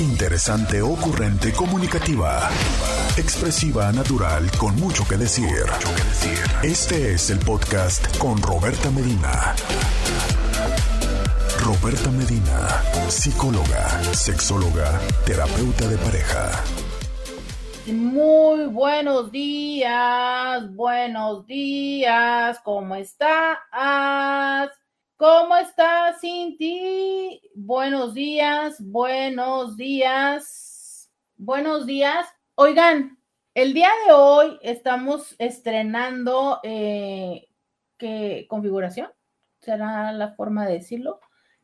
Interesante, ocurrente, comunicativa. Expresiva, natural, con mucho que decir. Este es el podcast con Roberta Medina. Roberta Medina, psicóloga, sexóloga, terapeuta de pareja. Muy buenos días, buenos días, ¿cómo estás? ¿Cómo estás, Cinti? Buenos días, buenos días, buenos días. Oigan, el día de hoy estamos estrenando, eh, ¿qué configuración? ¿Será la forma de decirlo?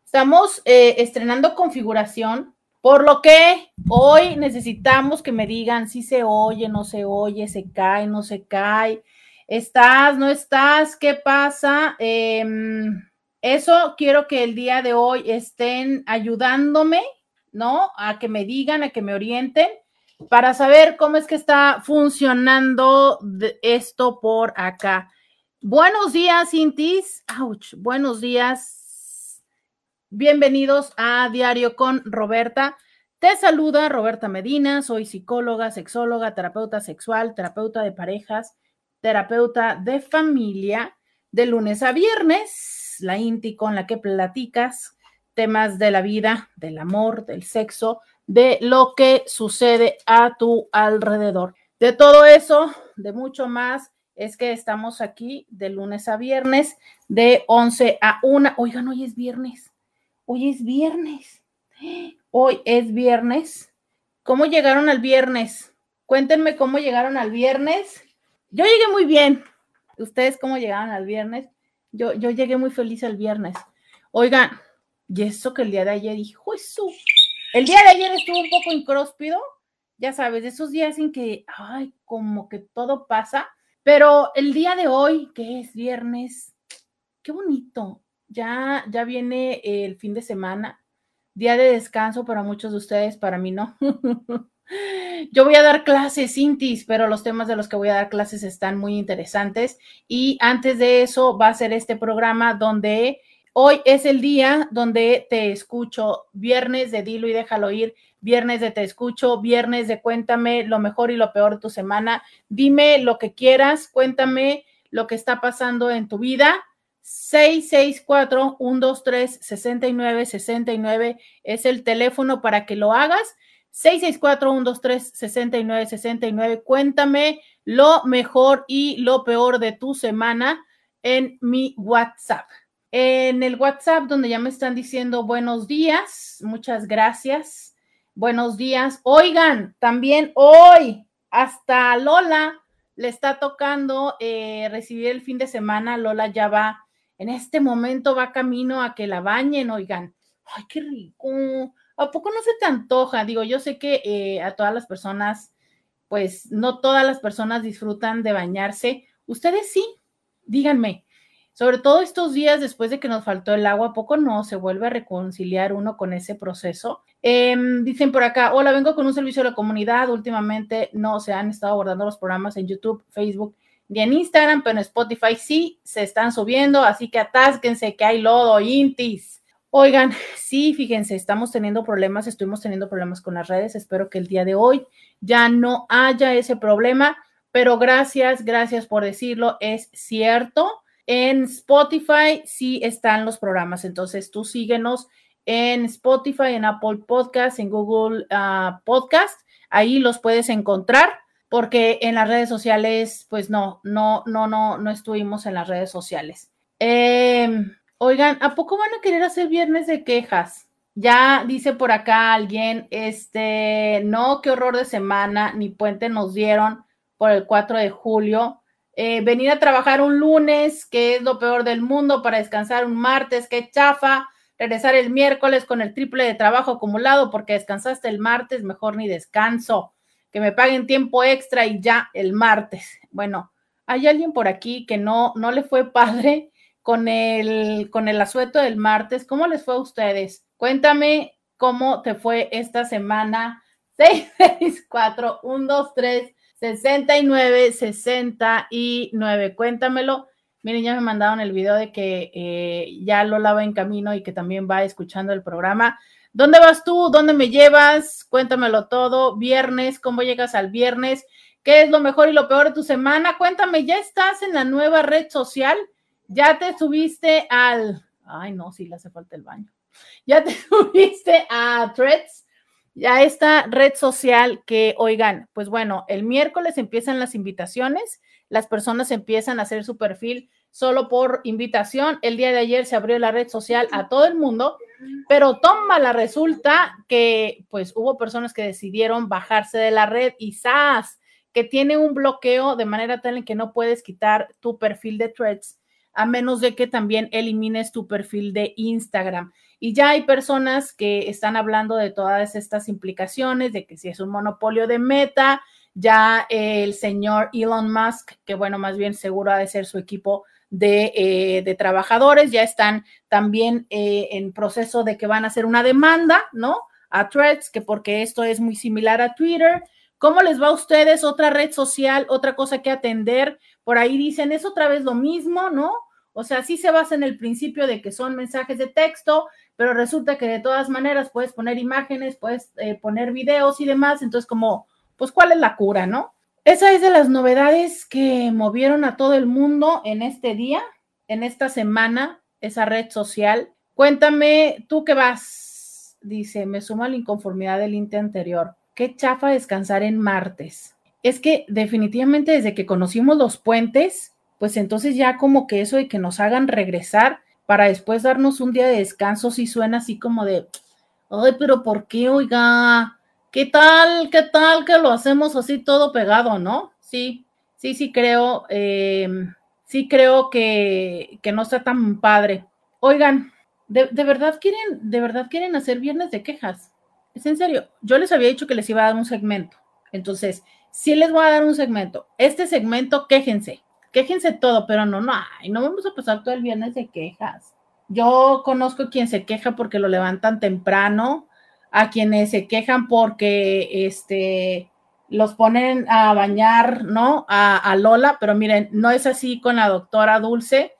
Estamos eh, estrenando configuración, por lo que hoy necesitamos que me digan si se oye, no se oye, se cae, no se cae, estás, no estás, ¿qué pasa? Eh, eso quiero que el día de hoy estén ayudándome, ¿no? A que me digan, a que me orienten para saber cómo es que está funcionando esto por acá. Buenos días, Cintis. Ouch. Buenos días. Bienvenidos a Diario con Roberta. Te saluda Roberta Medina. Soy psicóloga, sexóloga, terapeuta sexual, terapeuta de parejas, terapeuta de familia, de lunes a viernes la INTI con la que platicas temas de la vida, del amor, del sexo, de lo que sucede a tu alrededor. De todo eso, de mucho más, es que estamos aquí de lunes a viernes, de 11 a 1. Oigan, hoy es viernes. Hoy es viernes. Hoy es viernes. ¿Cómo llegaron al viernes? Cuéntenme cómo llegaron al viernes. Yo llegué muy bien. ¿Ustedes cómo llegaron al viernes? Yo, llegué muy feliz el viernes. Oigan, y eso que el día de ayer dijo, eso. El día de ayer estuvo un poco incróspido, ya sabes, esos días en que, ay, como que todo pasa, pero el día de hoy, que es viernes, qué bonito. Ya, ya viene el fin de semana, día de descanso para muchos de ustedes, para mí no. Yo voy a dar clases, Intis, pero los temas de los que voy a dar clases están muy interesantes. Y antes de eso va a ser este programa donde hoy es el día donde te escucho, viernes de Dilo y déjalo ir, viernes de te escucho, viernes de cuéntame lo mejor y lo peor de tu semana. Dime lo que quieras, cuéntame lo que está pasando en tu vida. 664-123-6969 es el teléfono para que lo hagas 664-123-6969. Cuéntame lo mejor y lo peor de tu semana en mi WhatsApp. En el WhatsApp donde ya me están diciendo buenos días, muchas gracias. Buenos días. Oigan, también hoy hasta Lola le está tocando eh, recibir el fin de semana. Lola ya va, en este momento va camino a que la bañen, oigan. Ay, qué rico ¿A poco no se te antoja? Digo, yo sé que eh, a todas las personas, pues no todas las personas disfrutan de bañarse. Ustedes sí, díganme. Sobre todo estos días después de que nos faltó el agua, ¿a poco no se vuelve a reconciliar uno con ese proceso? Em, dicen por acá, hola, vengo con un servicio de la comunidad. Últimamente no se han estado abordando los programas en YouTube, Facebook ni en Instagram, pero en Spotify sí se están subiendo, así que atásquense que hay lodo, intis. Oigan, sí, fíjense, estamos teniendo problemas, estuvimos teniendo problemas con las redes. Espero que el día de hoy ya no haya ese problema, pero gracias, gracias por decirlo, es cierto. En Spotify sí están los programas, entonces tú síguenos en Spotify, en Apple Podcast, en Google ah, Podcast, ahí los puedes encontrar porque en las redes sociales, pues no, no, no, no, no estuvimos en las redes sociales. Eh, Oigan, ¿a poco van a querer hacer viernes de quejas? Ya dice por acá alguien, este, no, qué horror de semana, ni puente nos dieron por el 4 de julio. Eh, venir a trabajar un lunes, que es lo peor del mundo, para descansar un martes, qué chafa. Regresar el miércoles con el triple de trabajo acumulado porque descansaste el martes, mejor ni descanso. Que me paguen tiempo extra y ya el martes. Bueno, hay alguien por aquí que no, no le fue padre con el, con el asueto del martes. ¿Cómo les fue a ustedes? Cuéntame cómo te fue esta semana. 664 123 69 69. Cuéntamelo. Miren, ya me mandaron el video de que eh, ya lo lava en camino y que también va escuchando el programa. ¿Dónde vas tú? ¿Dónde me llevas? Cuéntamelo todo. Viernes, ¿cómo llegas al viernes? ¿Qué es lo mejor y lo peor de tu semana? Cuéntame, ¿ya estás en la nueva red social? ¿Ya te subiste al... Ay, no, sí, le hace falta el baño. ¿Ya te subiste a Threads? Ya esta red social que, oigan, pues bueno, el miércoles empiezan las invitaciones, las personas empiezan a hacer su perfil solo por invitación. El día de ayer se abrió la red social a todo el mundo, pero toma la resulta que pues hubo personas que decidieron bajarse de la red y ¡zas! que tiene un bloqueo de manera tal en que no puedes quitar tu perfil de threads a menos de que también elimines tu perfil de Instagram. Y ya hay personas que están hablando de todas estas implicaciones, de que si es un monopolio de meta, ya el señor Elon Musk, que bueno, más bien seguro ha de ser su equipo de, eh, trabajadores, ya están también eh, en proceso de que van a hacer una demanda, ¿no? A Threads, que porque esto es muy similar a Twitter. ¿Cómo les va a ustedes? Otra red social, otra cosa que atender. Por ahí dicen, es otra vez lo mismo, ¿no? O sea, sí se basa en el principio de que son mensajes de texto, pero resulta que de todas maneras puedes poner imágenes, puedes eh, poner videos y demás. Entonces, como, pues, ¿cuál es la cura, no? Esa es de las novedades que movieron a todo el mundo en este día, en esta semana, esa red social. Cuéntame, ¿tú qué vas? Dice, me sumo a la inconformidad del INTE anterior. Qué chafa descansar en martes. Es que definitivamente desde que conocimos los puentes, pues entonces ya como que eso de que nos hagan regresar para después darnos un día de descanso, sí suena así como de, ay, pero ¿por qué, oiga? ¿Qué tal, qué tal que lo hacemos así todo pegado, no? Sí, sí, sí creo, eh, sí creo que, que, no está tan padre. Oigan, ¿de, ¿de, verdad quieren, de verdad quieren hacer viernes de quejas? Es en serio, yo les había dicho que les iba a dar un segmento. Entonces, sí les voy a dar un segmento. Este segmento, quéjense, quéjense todo, pero no, no, ay, no vamos a pasar todo el viernes de quejas. Yo conozco quien se queja porque lo levantan temprano, a quienes se quejan porque este, los ponen a bañar, ¿no? A, Lola, pero miren, no es así con la doctora Dulce,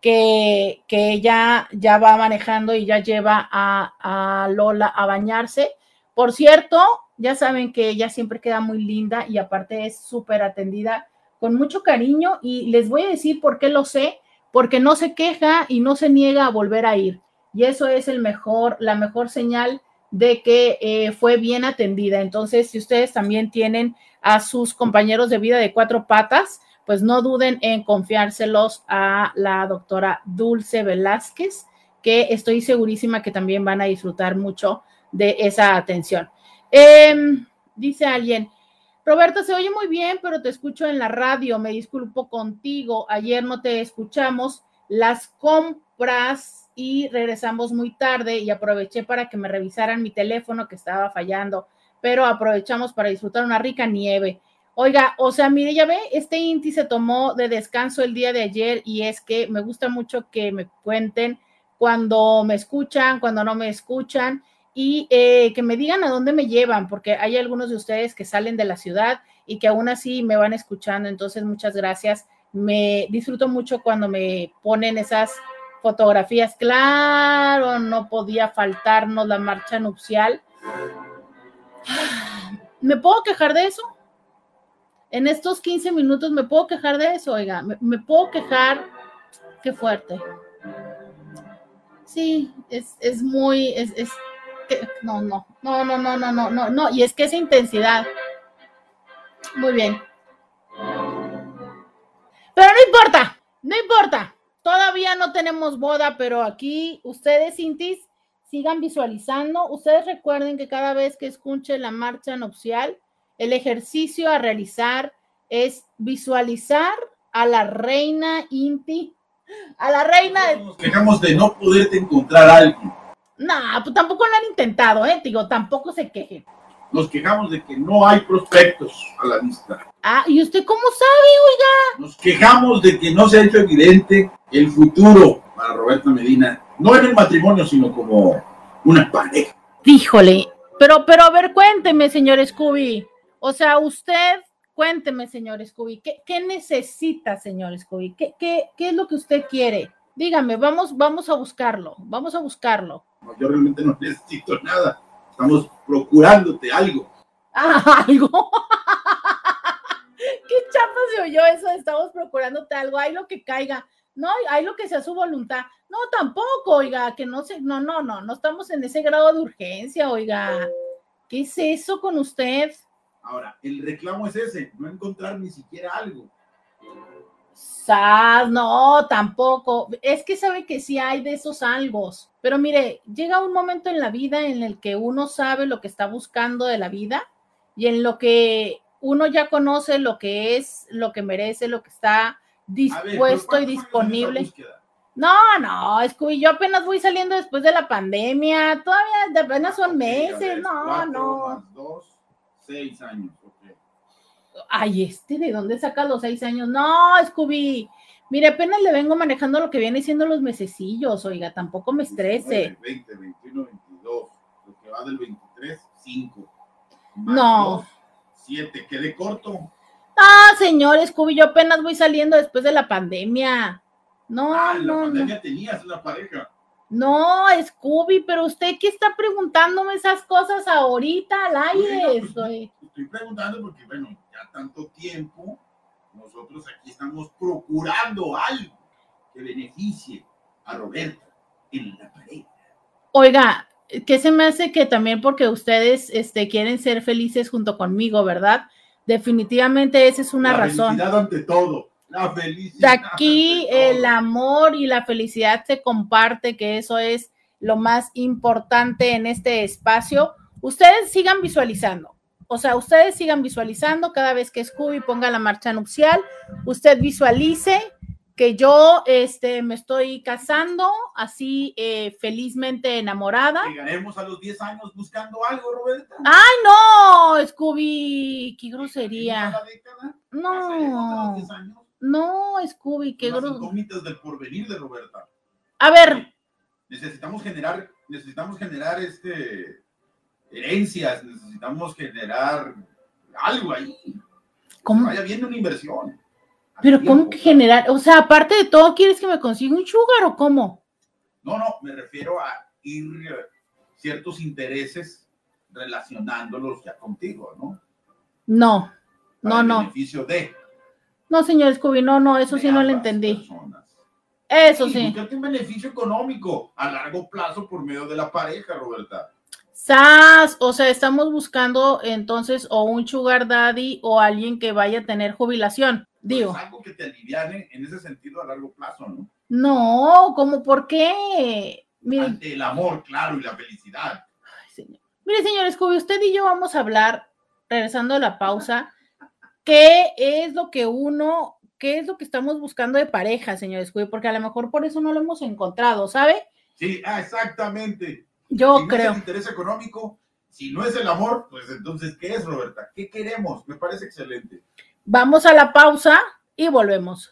que, que ella ya va manejando y ya lleva a, a Lola a bañarse. Por cierto, ya saben que ella siempre queda muy linda y aparte es súper atendida con mucho cariño y les voy a decir por qué lo sé, porque no se queja y no se niega a volver a ir. Y eso es el mejor, la mejor señal de que eh, fue bien atendida. Entonces, si ustedes también tienen a sus compañeros de vida de cuatro patas, pues no duden en confiárselos a la doctora Dulce Velázquez, que estoy segurísima que también van a disfrutar mucho de esa atención. Em, dice alguien, Roberto, se oye muy bien, pero te escucho en la radio, me disculpo contigo, ayer no te escuchamos, las compras y regresamos muy tarde y aproveché para que me revisaran mi teléfono que estaba fallando, pero aprovechamos para disfrutar una rica nieve. Oiga, o sea, mire, ya ve, este Inti se tomó de descanso el día de ayer y es que me gusta mucho que me cuenten cuando me escuchan, cuando no me escuchan y eh, que me digan a dónde me llevan, porque hay algunos de ustedes que salen de la ciudad y que aún así me van escuchando. Entonces, muchas gracias. Me disfruto mucho cuando me ponen esas fotografías. Claro, no podía faltarnos la marcha nupcial. ¿Me puedo quejar de eso? En estos 15 minutos me puedo quejar de eso, oiga, me, puedo quejar. Qué fuerte. Sí, es, es muy, es, no, no, no, no, no, no, no, no, no, y es que esa intensidad. Muy bien. Pero no importa, no importa. Todavía no tenemos boda, pero aquí ustedes, Intis, sigan visualizando. Ustedes recuerden que cada vez que escuche la marcha nupcial, el ejercicio a realizar es visualizar a la reina Inti, a la reina. Nos quejamos de no poderte encontrar algo. No, pues tampoco lo han intentado, ¿eh? Digo, tampoco se quejen. Nos quejamos de que no hay prospectos a la vista. Ah, ¿y usted cómo sabe, oiga? Nos quejamos de que no se ha hecho evidente el futuro para Roberta Medina, no en el matrimonio, sino como una pareja. Híjole, pero, pero a ver, cuénteme, señor Scooby. O sea, usted, cuénteme, señor Scooby, ¿qué, qué necesita, señor Scooby? ¿Qué, qué, ¿Qué es lo que usted quiere? Dígame, vamos, vamos a buscarlo, vamos a buscarlo. yo realmente no necesito nada. Estamos procurándote algo. Ah, algo. Qué chapa se oyó eso, estamos procurándote algo, hay lo que caiga. No, hay lo que sea su voluntad. No, tampoco, oiga, que no sé, no, no, no, no estamos en ese grado de urgencia, oiga. ¿Qué es eso con usted? Ahora, el reclamo es ese, no encontrar ni siquiera algo. Sas, no, tampoco. Es que sabe que sí hay de esos algo. Pero mire, llega un momento en la vida en el que uno sabe lo que está buscando de la vida y en lo que uno ya conoce lo que es, lo que merece, lo que está dispuesto y disponible. No, no, Scooby, yo apenas voy saliendo después de la pandemia, todavía apenas son meses, no, no. dos, seis años, Ay, este, ¿de dónde saca los seis años? No, Scooby, mire, apenas le vengo manejando lo que viene siendo los mesecillos, oiga, tampoco me estrese. 20, 21, 22, lo que va del 23, 5. No. 7, quedé corto. Ah, señor Scooby, yo apenas voy saliendo después de la pandemia. No, ah, no. La pandemia tenías una pareja. No, Scooby, pero usted qué está preguntándome esas cosas ahorita al aire. estoy preguntando porque, bueno, tanto tiempo, nosotros aquí estamos procurando algo que beneficie a Roberta en la pareja. Oiga, ¿qué se me hace que también porque ustedes este, quieren ser felices junto conmigo, verdad? Definitivamente esa es una razón. Felicidad ante todo. La felicidad. Aquí el amor y la felicidad se comparte, que eso es lo más importante en este espacio. Ustedes sigan visualizando. O sea, ustedes sigan visualizando cada vez que Scooby ponga la marcha nupcial, usted visualice que yo este, me estoy casando así eh, felizmente enamorada. Llegaremos a los 10 años buscando algo, Roberta. ¡Ay, no! Scooby, qué grosería. No. No, Scooby, qué grosería. del porvenir de Roberta. A ver. Necesitamos generar, necesitamos generar este herencias, necesitamos generar algo ahí. ¿Cómo? vaya viendo una inversión. Pero ¿cómo que generar? O sea, aparte de todo, ¿quieres que me consiga un sugar o cómo? No, no, me refiero a ir eh, ciertos intereses relacionándolos ya contigo, ¿no? No, no, no. beneficio de. No, señor Scooby, no, no, eso sí no lo entendí. Eso sí. sí. un beneficio económico a largo plazo por medio de la pareja, Roberta. ¡Sas! O sea, estamos buscando entonces o un sugar daddy o alguien que vaya a tener jubilación. Digo. Es algo que te aliviane en ese sentido a largo plazo, ¿no? No, ¿cómo por qué? Mire, el amor, claro, y la felicidad. Ay, señor. Mire, señor Scooby, usted y yo vamos a hablar, regresando a la pausa, qué es lo que uno, qué es lo que estamos buscando de pareja, señor Scooby, porque a lo mejor por eso no lo hemos encontrado, ¿sabe? Sí, ah, exactamente. Yo si creo. No es el interés económico, si no es el amor, pues entonces, ¿qué es, Roberta? ¿Qué queremos? Me parece excelente. Vamos a la pausa y volvemos.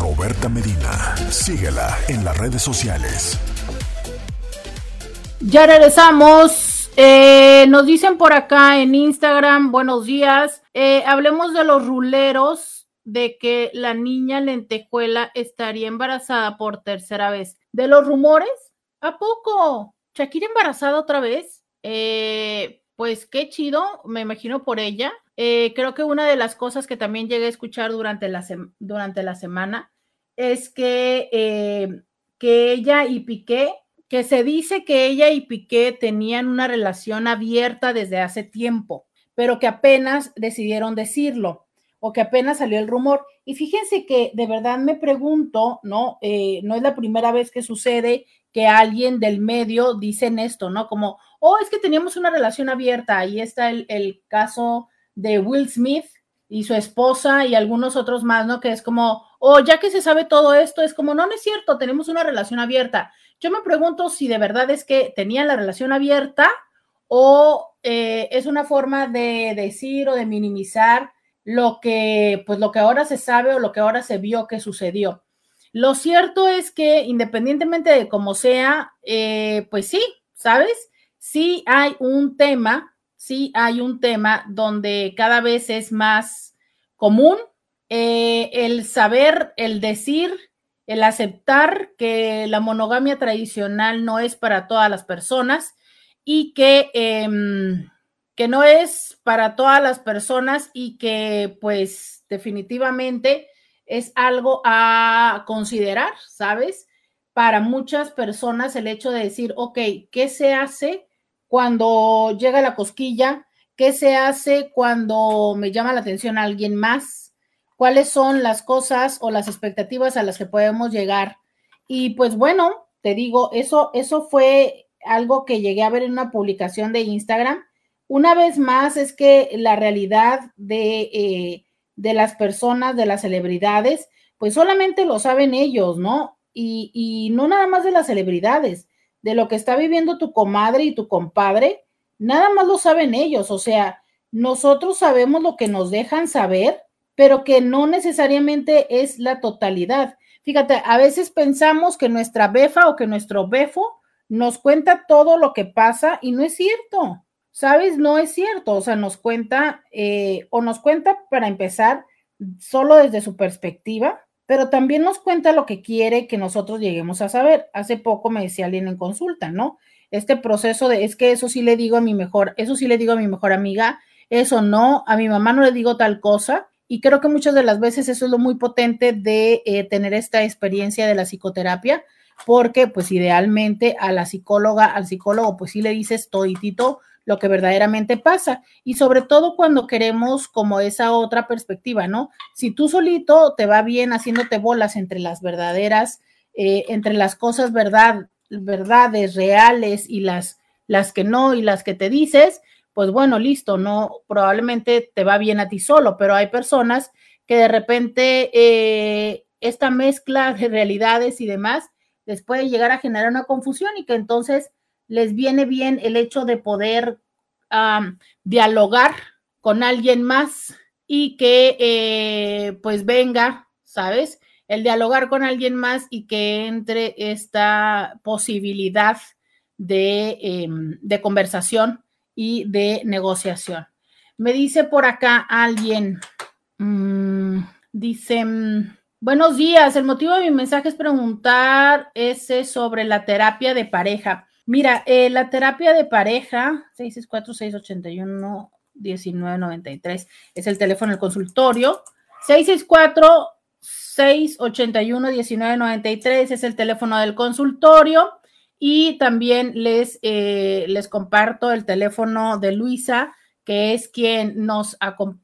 Roberta Medina, síguela en las redes sociales. Ya regresamos. Eh, nos dicen por acá en Instagram, buenos días. Eh, hablemos de los ruleros, de que la niña lentejuela estaría embarazada por tercera vez. ¿De los rumores? ¿A poco? ¿Shakira embarazada otra vez? Eh, pues qué chido, me imagino por ella. Eh, creo que una de las cosas que también llegué a escuchar durante la, durante la semana es que, eh, que ella y Piqué, que se dice que ella y Piqué tenían una relación abierta desde hace tiempo, pero que apenas decidieron decirlo o que apenas salió el rumor. Y fíjense que de verdad me pregunto, ¿no? No es la primera vez que sucede que alguien del medio dicen esto, ¿no? Como, oh, es que teníamos una relación abierta. Ahí está el, caso de Will Smith y su esposa y algunos otros más, ¿no? Que es como, oh, ya que se sabe todo esto, es como, no, no es cierto, tenemos una relación abierta. Yo me pregunto si de verdad es que tenían la relación abierta o eh, es una forma de decir o de minimizar lo que, pues lo que ahora se sabe o lo que ahora se vio que sucedió. Lo cierto es que independientemente de cómo sea, eh, pues sí, ¿sabes? Sí hay un tema sí hay un tema donde cada vez es más común eh, el saber, el decir el aceptar que la monogamia tradicional no es para todas las personas y que, em, que no es para todas las personas y que pues definitivamente es algo a considerar, ¿sabes? Para muchas personas el hecho de decir, ok, ¿qué se hace cuando llega la cosquilla? ¿Qué se hace cuando me llama la atención alguien más? ¿Cuáles son las cosas o las expectativas a las que podemos llegar? Y pues bueno, te digo, eso, eso fue algo que llegué a ver en una publicación de Instagram. Una vez más, es que la realidad de, eh, de las personas, de las celebridades, pues solamente lo saben ellos, ¿no? Y, y no nada más de las celebridades, de lo que está viviendo tu comadre y tu compadre, nada más lo saben ellos, o sea, nosotros sabemos lo que nos dejan saber, pero que no necesariamente es la totalidad. Fíjate, a veces pensamos que nuestra befa o que nuestro befo nos cuenta todo lo que pasa y no es cierto, ¿sabes? No es cierto, o sea, nos cuenta eh, o nos cuenta para empezar solo desde su perspectiva, pero también nos cuenta lo que quiere que nosotros lleguemos a saber. Hace poco me decía alguien en consulta, ¿no? este proceso de, es que eso sí le digo a mi mejor, eso sí le digo a mi mejor amiga, eso no, a mi mamá no le digo tal cosa. Y creo que muchas de las veces eso es lo muy potente de eh, tener esta experiencia de la psicoterapia, porque pues idealmente a la psicóloga, al psicólogo, pues sí le dices toditito lo que verdaderamente pasa. Y sobre todo cuando queremos como esa otra perspectiva, ¿no? Si tú solito te va bien haciéndote bolas entre las verdaderas, eh, entre las cosas verdad, verdades reales y las, las que no y las que te dices, pues bueno, listo, no, probablemente te va bien a ti solo, pero hay personas que de repente eh, esta mezcla de realidades y demás les puede llegar a generar una confusión y que entonces les viene bien el hecho de poder dialogar con alguien más y que eh, pues venga, ¿sabes? el dialogar con alguien más y que entre esta posibilidad de, em, conversación y de negociación. Me dice por acá alguien, mm, dice, mm, buenos días, el motivo de mi mensaje es preguntar ese sobre la terapia de pareja. Mira, eh, la terapia de pareja, 664-681-1993, es el teléfono del consultorio. 664 681-1993 es el teléfono del consultorio y también les, eh, les comparto el teléfono de Luisa, que es quien nos,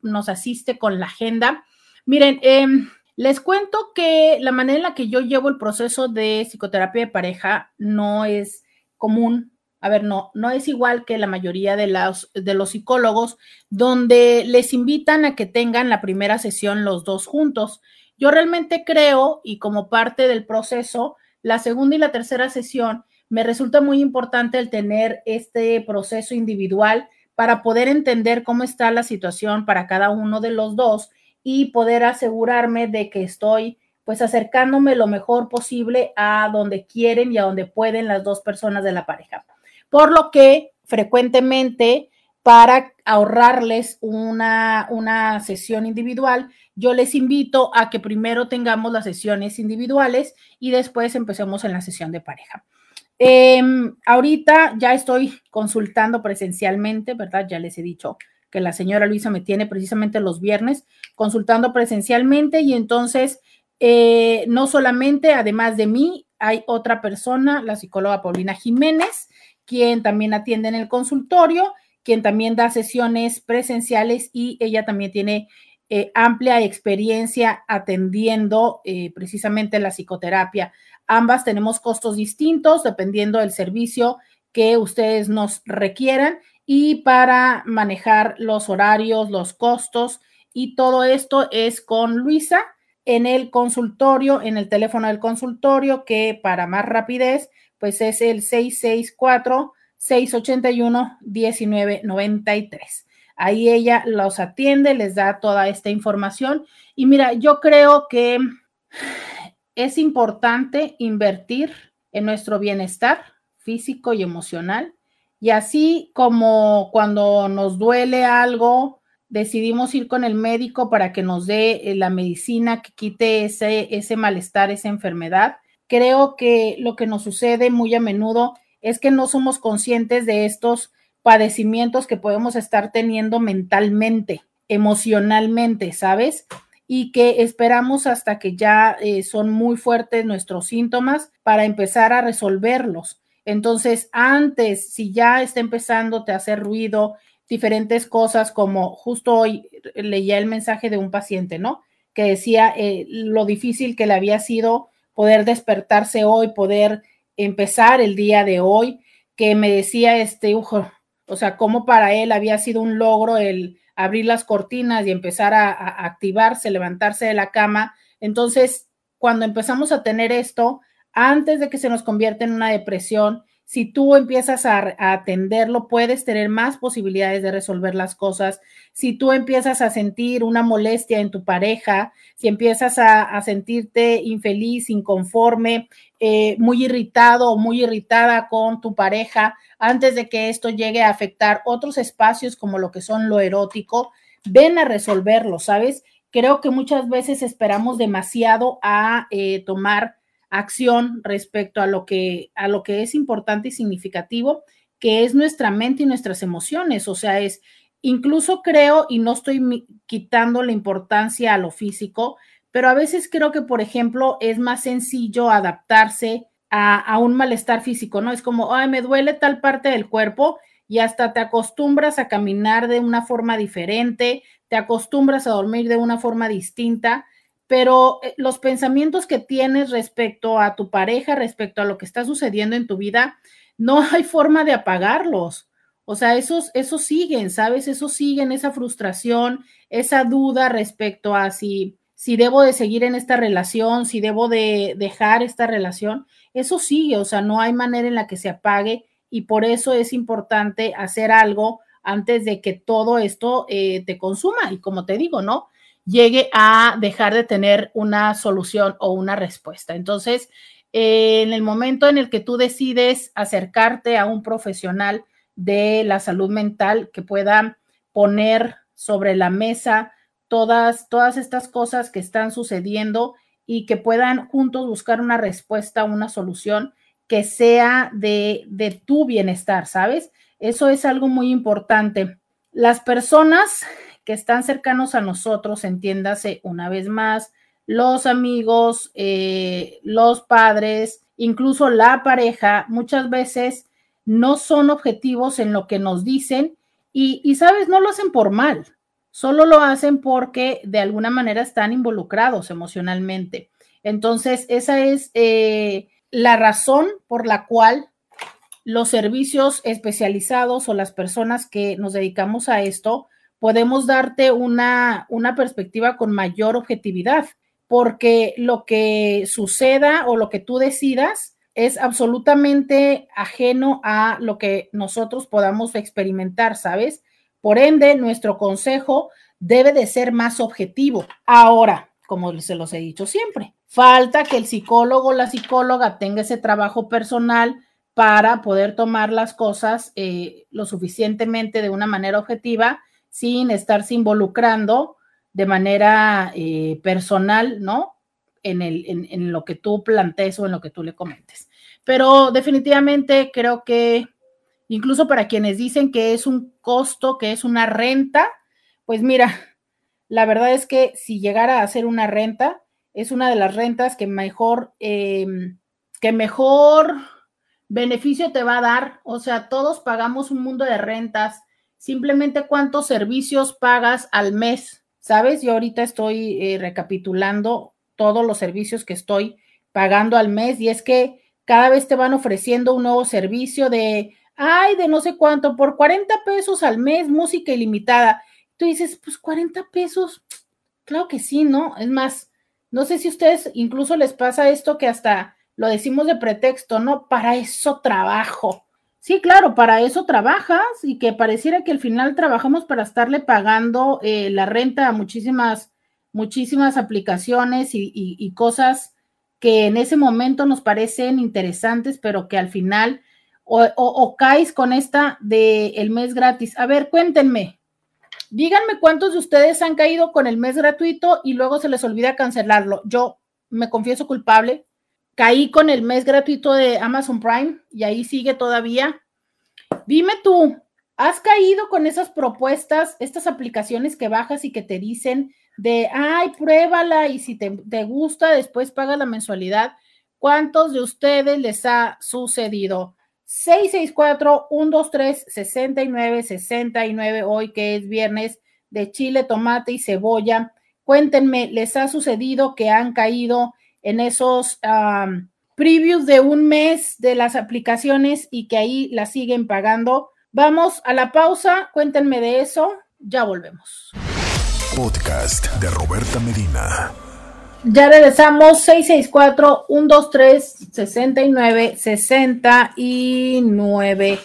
nos asiste con la agenda. Miren, em, les cuento que la manera en la que yo llevo el proceso de psicoterapia de pareja no es común. A ver, no, no es igual que la mayoría de los, de los psicólogos, donde les invitan a que tengan la primera sesión los dos juntos. Yo realmente creo, y como parte del proceso, la segunda y la tercera sesión, me resulta muy importante el tener este proceso individual para poder entender cómo está la situación para cada uno de los dos y poder asegurarme de que estoy pues acercándome lo mejor posible a donde quieren y a donde pueden las dos personas de la pareja. Por lo que frecuentemente para ahorrarles una, una sesión individual, yo les invito a que primero tengamos las sesiones individuales y después empecemos en la sesión de pareja. Em, ahorita ya estoy consultando presencialmente, ¿verdad? Ya les he dicho que la señora Luisa me tiene precisamente los viernes consultando presencialmente y entonces eh, no solamente, además de mí, hay otra persona, la psicóloga Paulina Jiménez, quien también atiende en el consultorio, quien también da sesiones presenciales y ella también tiene eh, amplia experiencia atendiendo eh, precisamente la psicoterapia. Ambas tenemos costos distintos dependiendo del servicio que ustedes nos requieran y para manejar los horarios, los costos y todo esto es con Luisa en el consultorio, en el teléfono del consultorio que para más rapidez pues es el 664 681 1993. Ahí ella los atiende, les da toda esta información. Y mira, yo creo que es importante invertir en nuestro bienestar físico y emocional. Y así como cuando nos duele algo, decidimos ir con el médico para que nos dé eh, la medicina que quite ese, ese malestar, esa enfermedad. Creo que lo que nos sucede muy a menudo es que no somos conscientes de estos padecimientos que podemos estar teniendo mentalmente, emocionalmente, ¿sabes? Y que esperamos hasta que ya eh, son muy fuertes nuestros síntomas para empezar a resolverlos. Entonces, antes, si ya está empezando a hacer ruido, diferentes cosas, como justo hoy leía el mensaje de un paciente, ¿no? Que decía eh, lo difícil que le había sido poder despertarse hoy, poder empezar el día de hoy, que me decía este, ujo, o sea, cómo para él había sido un logro el abrir las cortinas y empezar a, a activarse, levantarse de la cama. Entonces, cuando empezamos a tener esto, antes de que se nos convierta en una depresión, si tú empiezas a, atenderlo, puedes tener más posibilidades de resolver las cosas. Si tú empiezas a sentir una molestia en tu pareja, si empiezas a, sentirte infeliz, inconforme, eh, muy irritado o muy irritada con tu pareja, antes de que esto llegue a afectar otros espacios como lo que son lo erótico, ven a resolverlo, ¿sabes? Creo que muchas veces esperamos demasiado a eh, tomar acción respecto a lo que, a lo que es importante y significativo, que es nuestra mente y nuestras emociones. O sea, es, incluso creo, y no estoy quitando la importancia a lo físico, pero a veces creo que, por ejemplo, es más sencillo adaptarse a, a, un malestar físico, ¿no? Es como, ay, me duele tal parte del cuerpo y hasta te acostumbras a caminar de una forma diferente, te acostumbras a dormir de una forma distinta pero eh, los pensamientos que tienes respecto a tu pareja, respecto a lo que está sucediendo en tu vida, no hay forma de apagarlos. O sea, esos, esos siguen, ¿sabes? Esos siguen, esa frustración, esa duda respecto a si, si debo de seguir en esta relación, si debo de dejar esta relación, eso sigue, o sea, no hay manera en la que se apague y por eso es importante hacer algo antes de que todo esto eh, te consuma. Y como te digo, ¿no? Llegue a dejar de tener una solución o una respuesta. Entonces, eh, en el momento en el que tú decides acercarte a un profesional de la salud mental que pueda poner sobre la mesa todas, todas estas cosas que están sucediendo y que puedan juntos buscar una respuesta, una solución que sea de, de tu bienestar, ¿sabes? Eso es algo muy importante. Las personas que están cercanos a nosotros, entiéndase una vez más, los amigos, eh, los padres, incluso la pareja, muchas veces no son objetivos en lo que nos dicen y, y, sabes, no lo hacen por mal, solo lo hacen porque de alguna manera están involucrados emocionalmente. Entonces, esa es eh, la razón por la cual los servicios especializados o las personas que nos dedicamos a esto, podemos darte una, una perspectiva con mayor objetividad, porque lo que suceda o lo que tú decidas es absolutamente ajeno a lo que nosotros podamos experimentar, ¿sabes? Por ende, nuestro consejo debe de ser más objetivo. Ahora, como se los he dicho siempre, falta que el psicólogo o la psicóloga tenga ese trabajo personal para poder tomar las cosas eh, lo suficientemente de una manera objetiva sin estarse involucrando de manera eh, personal, ¿no? En, el, en, lo que tú plantees o en lo que tú le comentes. Pero definitivamente creo que incluso para quienes dicen que es un costo, que es una renta, pues mira, la verdad es que si llegara a ser una renta, es una de las rentas que mejor, em, que mejor beneficio te va a dar. O sea, todos pagamos un mundo de rentas simplemente cuántos servicios pagas al mes, ¿sabes? Yo ahorita estoy eh, recapitulando todos los servicios que estoy pagando al mes y es que cada vez te van ofreciendo un nuevo servicio de, ay, de no sé cuánto, por 40 pesos al mes, música ilimitada. Tú dices, pues 40 pesos, claro que sí, ¿no? Es más, no sé si a ustedes incluso les pasa esto que hasta lo decimos de pretexto, ¿no? Para eso trabajo. Sí, claro, para eso trabajas y que pareciera que al final trabajamos para estarle pagando eh, la renta a muchísimas, muchísimas aplicaciones y, cosas que en ese momento nos parecen interesantes, pero que al final o, caes con esta de el mes gratis. A ver, cuéntenme, Díganme cuántos de ustedes han caído con el mes gratuito y luego se les olvida cancelarlo. Yo me confieso culpable. Caí con el mes gratuito de Amazon Prime y ahí sigue todavía. Dime tú, ¿has caído con esas propuestas, estas aplicaciones que bajas y que te dicen de, ay, pruébala y si te, te gusta, después paga la mensualidad? ¿Cuántos de ustedes les ha sucedido? 664-123-6969, hoy que es viernes de chile, tomate y cebolla. Cuéntenme, ¿les ha sucedido que han caído en esos previews de un mes de las aplicaciones y que ahí las siguen pagando? Vamos a la pausa, cuéntenme de eso, ya volvemos. Podcast de Roberta Medina. Ya regresamos, 664-123-6969.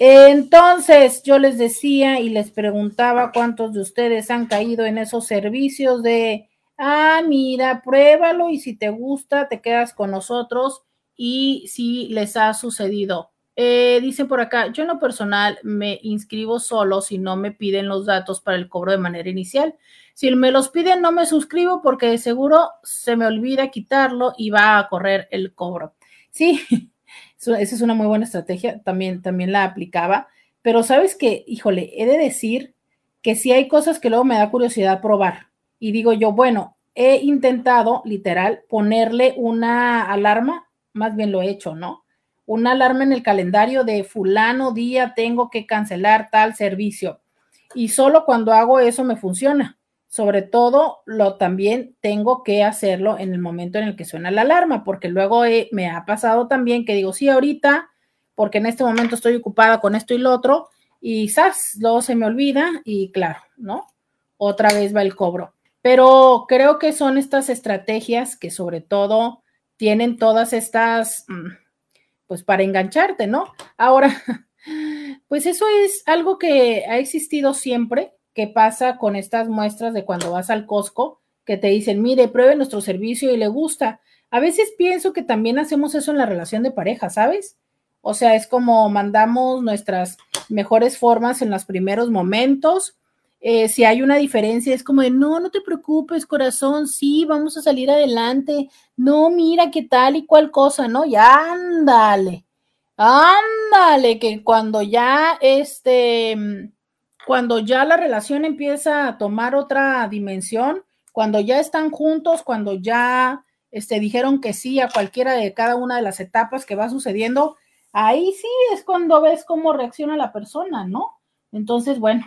Entonces, yo les decía y les preguntaba cuántos de ustedes han caído en esos servicios de, ah, mira, pruébalo y si te gusta, te quedas con nosotros y si les ha sucedido. Eh, dicen por acá, yo en lo personal me inscribo solo si no me piden los datos para el cobro de manera inicial. Si me los piden, no me suscribo porque de seguro se me olvida quitarlo y va a correr el cobro. Sí, esa es una muy buena estrategia, también, también la aplicaba, pero sabes que, híjole, he de decir que si hay cosas que luego me da curiosidad probar y digo yo, bueno, he intentado literal ponerle una alarma, más bien lo he hecho, ¿no? Una alarma en el calendario de fulano día tengo que cancelar tal servicio. Y solo cuando hago eso me funciona sobre todo lo también tengo que hacerlo en el momento en el que suena la alarma, porque luego me ha pasado también que digo, sí, ahorita, porque en este momento estoy ocupada con esto y lo otro, y quizás luego se me olvida y claro, ¿no? Otra vez va el cobro. Pero creo que son estas estrategias que sobre todo tienen todas estas, mm, pues para engancharte, ¿no? Ahora, pues eso es algo que ha existido siempre, qué pasa con estas muestras de cuando vas al Costco, que te dicen, mire, pruebe nuestro servicio y le gusta. A veces pienso que también hacemos eso en la relación de pareja, ¿sabes? O sea, es como mandamos nuestras mejores formas en los primeros momentos. Eh, si hay una diferencia, es como de, no, no te preocupes, corazón, sí, vamos a salir adelante. No, mira qué tal y cual cosa, ¿no? Ya ándale, ándale, que cuando ya este cuando ya la relación empieza a tomar otra dimensión, cuando ya están juntos, cuando ya este, dijeron que sí a cualquiera de cada una de las etapas que va sucediendo, ahí sí es cuando ves cómo reacciona la persona, ¿no? Entonces, bueno,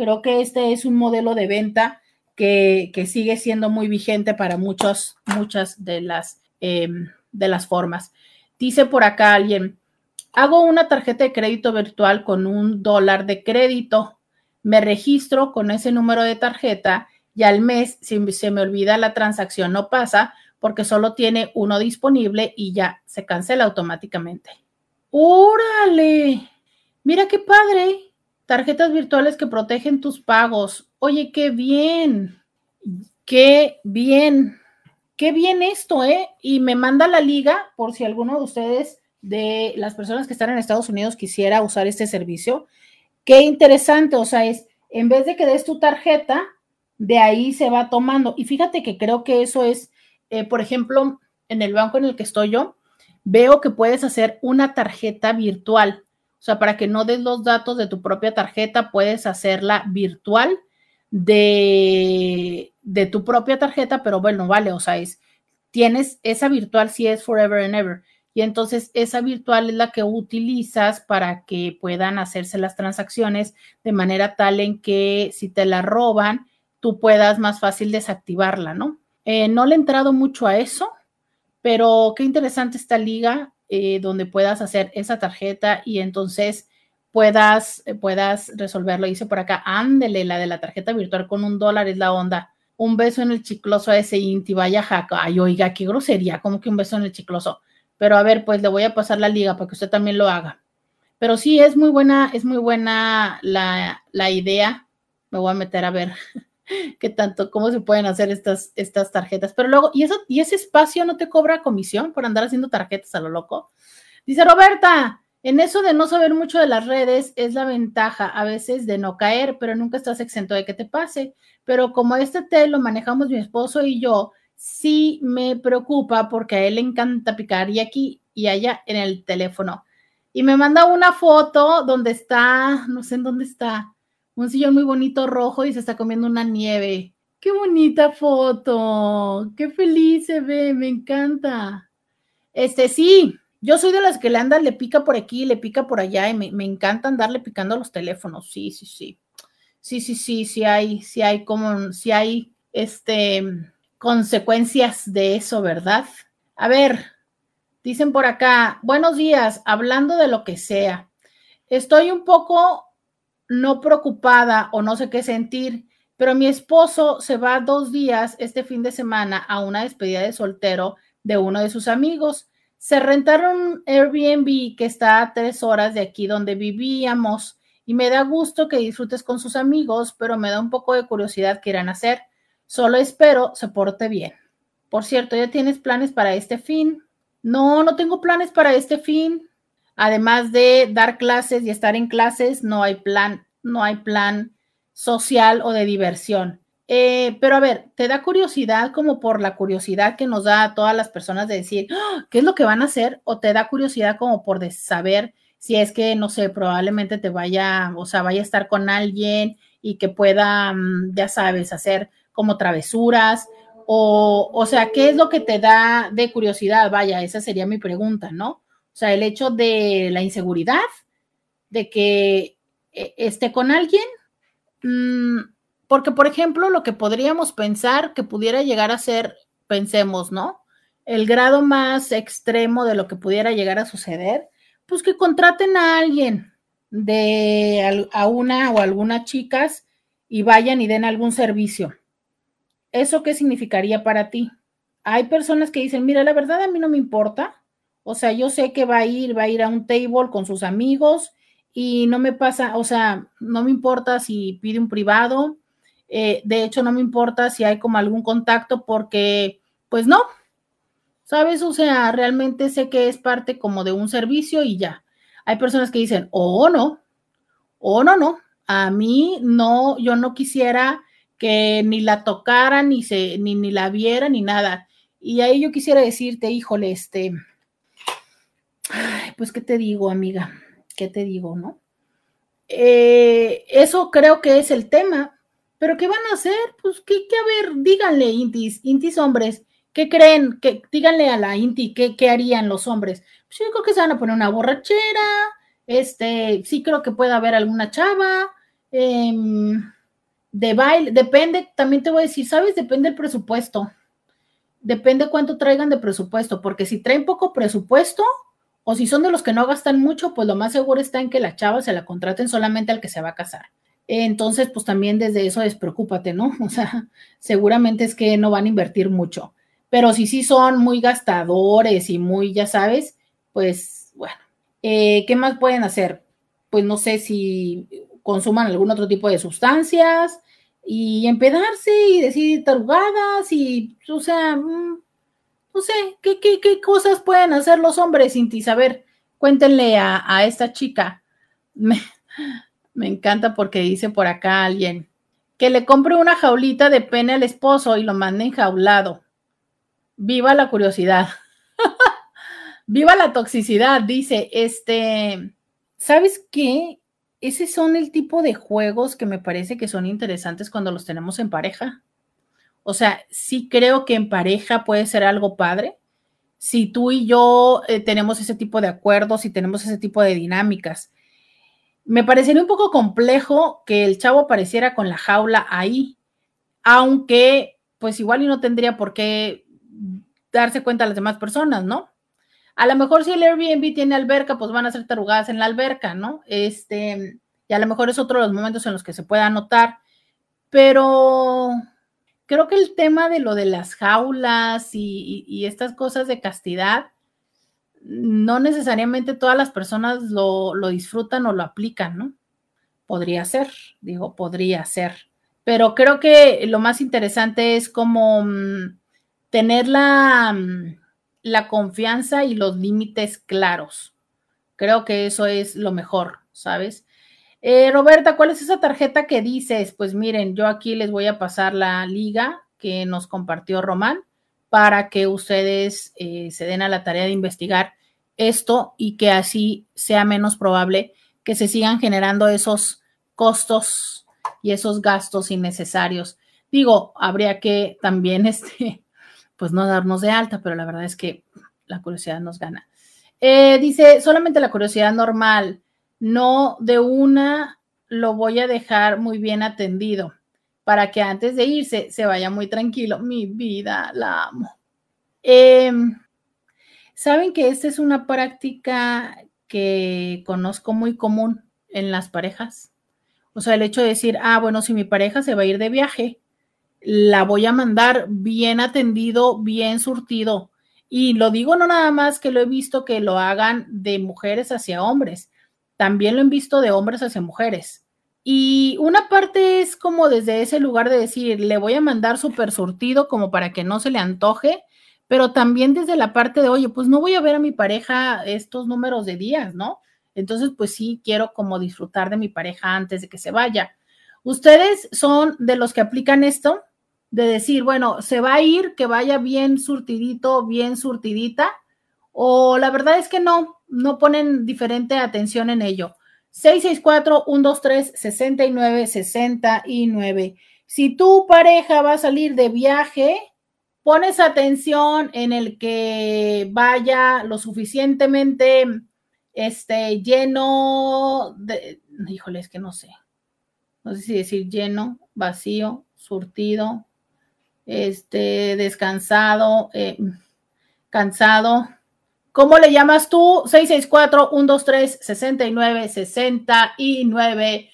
creo que este es un modelo de venta que, sigue siendo muy vigente para muchos, muchas de las, em, de las formas. Dice por acá alguien, hago una tarjeta de crédito virtual con un dólar de crédito me registro con ese número de tarjeta y al mes, si se me olvida la transacción, no pasa porque solo tiene uno disponible y ya se cancela automáticamente. ¡Órale! Mira qué padre. Tarjetas virtuales que protegen tus pagos. Oye, qué bien. Qué bien. Qué bien esto, ¿eh? Y me manda la liga por si alguno de ustedes, de las personas que están en Estados Unidos, quisiera usar este servicio. Qué interesante, o sea, es en vez de que des tu tarjeta, de ahí se va tomando. Y fíjate que creo que eso es, eh, por ejemplo, en el banco en el que estoy yo, veo que puedes hacer una tarjeta virtual. O sea, para que no des los datos de tu propia tarjeta, puedes hacerla virtual de, de tu propia tarjeta, pero bueno, vale, o sea, es, tienes esa virtual si es forever and ever y entonces esa virtual es la que utilizas para que puedan hacerse las transacciones de manera tal en que si te la roban, tú puedas más fácil desactivarla, ¿no? Eh, no le he entrado mucho a eso, pero qué interesante esta liga eh, donde puedas hacer esa tarjeta y entonces puedas, eh, puedas resolverlo. Dice por acá, ándele, la de la tarjeta virtual con un dólar es la onda. Un beso en el chicloso a ese Inti, vaya jaca. Ay, oiga, qué grosería, como que un beso en el chicloso. Pero a ver, pues le voy a pasar la liga para que usted también lo haga. Pero sí, es muy buena, es muy buena la, idea. Me voy a meter a ver qué tanto, cómo se pueden hacer estas, estas tarjetas. Pero luego, ¿y, eso, ¿y ese espacio no te cobra comisión por andar haciendo tarjetas a lo loco? Dice Roberta, En eso de no saber mucho de las redes es la ventaja a veces de no caer, pero nunca estás exento de que te pase. Pero como este té lo manejamos mi esposo y yo, sí me preocupa porque a él le encanta picar y aquí y allá en el teléfono. Y me manda una foto donde está, no sé en dónde está, un sillón muy bonito rojo y se está comiendo una nieve. Qué bonita foto, qué feliz se ve, me encanta. Este sí, yo soy de las que le andan, le pica por aquí, le pica por allá y me, me encanta andarle picando los teléfonos. Sí, sí, sí. Sí, sí, sí, sí hay, sí hay como, sí hay, este, consecuencias de eso, ¿verdad? A ver, dicen por acá, buenos días, hablando de lo que sea. Estoy un poco no preocupada o no sé qué sentir, pero mi esposo se va dos días este fin de semana a una despedida de soltero de uno de sus amigos. Se rentaron Airbnb que está a tres horas de aquí donde vivíamos y me da gusto que disfrutes con sus amigos, pero me da un poco de curiosidad qué irán a hacer. Solo espero se porte bien. Por cierto, ¿ya tienes planes para este fin? No, no tengo planes para este fin. Además de dar clases y estar en clases, no hay plan, no hay plan social o de diversión. Eh, pero a ver, ¿te da curiosidad como por la curiosidad que nos da a todas las personas de decir, ¡Ah! ¿qué es lo que van a hacer? ¿O te da curiosidad como por saber si es que, no sé, probablemente te vaya, o sea, vaya a estar con alguien y que pueda, mm, ya sabes, hacer como travesuras? O, o sea, ¿qué es lo que te da de curiosidad? Vaya, esa sería mi pregunta, ¿no? O sea, el hecho de la inseguridad, de que eh, esté con alguien. Mm, porque, por ejemplo, lo que podríamos pensar que pudiera llegar a ser, pensemos, ¿no? El grado más extremo de lo que pudiera llegar a suceder, pues que contraten a alguien de a una o algunas chicas y vayan y den algún servicio. ¿Eso qué significaría para ti? Hay personas que dicen, mira, la verdad a mí no me importa. O sea, yo sé que va a ir, va a ir a un table con sus amigos y no me pasa, o sea, no me importa si pide un privado, eh, de hecho, no me importa si hay como algún contacto porque, pues no, ¿sabes? O sea, realmente sé que es parte como de un servicio y ya. Hay personas que dicen, oh, no, oh, no, no, a mí no, yo no quisiera que ni la tocaran, ni, se, ni, ni la vieran, ni nada. Y ahí yo quisiera decirte, híjole, este, pues, ¿qué te digo, amiga? ¿Qué te digo, no? Eh, eso creo que es el tema. ¿Pero qué van a hacer? Pues, ¿qué, qué a ver? Díganle, intis, intis hombres, ¿qué creen? que díganle a la inti, ¿qué, ¿qué harían los hombres? Pues yo creo que se van a poner una borrachera, este, sí creo que puede haber alguna chava, em, de baile, depende, también te voy a decir, ¿sabes? Depende del presupuesto. Depende cuánto traigan de presupuesto, porque si traen poco presupuesto, o si son de los que no gastan mucho, pues lo más seguro está en que la chava se la contraten solamente al que se va a casar. Entonces, pues también desde eso despreocúpate, ¿no? O sea, seguramente es que no van a invertir mucho. Pero si sí son muy gastadores y muy, ya sabes, pues bueno, eh, ¿qué más pueden hacer? Pues no sé si consuman algún otro tipo de sustancias y empedarse y decir tarugadas y, o sea, mm, no sé, ¿qué, qué, qué cosas pueden hacer los hombres sin ti saber? Cuéntenle a, a esta chica. Me, me encanta porque dice por acá alguien que le compre una jaulita de pene al esposo y lo mande enjaulado. Viva la curiosidad. Viva la toxicidad, dice. Este, ¿sabes qué? Ese son el tipo de juegos que me parece que son interesantes cuando los tenemos en pareja. O sea, sí creo que en pareja puede ser algo padre. Si tú y yo eh, tenemos ese tipo de acuerdos y tenemos ese tipo de dinámicas me parecería un poco complejo que el chavo apareciera con la jaula ahí, aunque pues igual y no tendría por qué darse cuenta a las demás personas, ¿no? A lo mejor si el Airbnb tiene alberca, pues van a ser tarugadas en la alberca, ¿no? Este, y a lo mejor es otro de los momentos en los que se pueda notar, pero creo que el tema de lo de las jaulas y, estas cosas de castidad, no necesariamente todas las personas lo, disfrutan o lo aplican, ¿no? Podría ser, digo, podría ser. Pero creo que lo más interesante es como mm, tener mm, la confianza y los límites claros. Creo que eso es lo mejor, ¿sabes? Eh, Roberta, ¿cuál es esa tarjeta que dices? Pues miren, yo aquí les voy a pasar la liga que nos compartió Román para que ustedes eh, se den a la tarea de investigar esto y que así sea menos probable que se sigan generando esos costos y esos gastos innecesarios. Digo, habría que también, este, pues no darnos de alta, pero la verdad es que la curiosidad nos gana. Eh, dice, solamente la curiosidad normal, no de una lo voy a dejar muy bien atendido para que antes de irse se vaya muy tranquilo. Mi vida, la amo. Em, Saben que esta es una práctica que conozco muy común en las parejas. O sea, el hecho de decir, ah, bueno, si mi pareja se va a ir de viaje, la voy a mandar bien atendido, bien surtido. Y lo digo no nada más que lo he visto que lo hagan de mujeres hacia hombres, también lo he visto de hombres hacia mujeres. Y una parte es como desde ese lugar de decir, le voy a mandar súper surtido como para que no se le antoje, pero también desde la parte de, oye, pues no voy a ver a mi pareja estos números de días, ¿no? Entonces, pues sí, quiero como disfrutar de mi pareja antes de que se vaya. ¿Ustedes son de los que aplican esto? De decir, bueno, se va a ir, que vaya bien surtidito, bien surtidita, o la verdad es que no, no ponen diferente atención en ello. 664-123-6969. Si tu pareja va a salir de viaje, pones atención en el que vaya lo suficientemente este, lleno de, híjole, es que no sé, no sé si decir lleno, vacío, surtido, este, descansado, eh, cansado. ¿Cómo le llamas tú? 664-123-6969.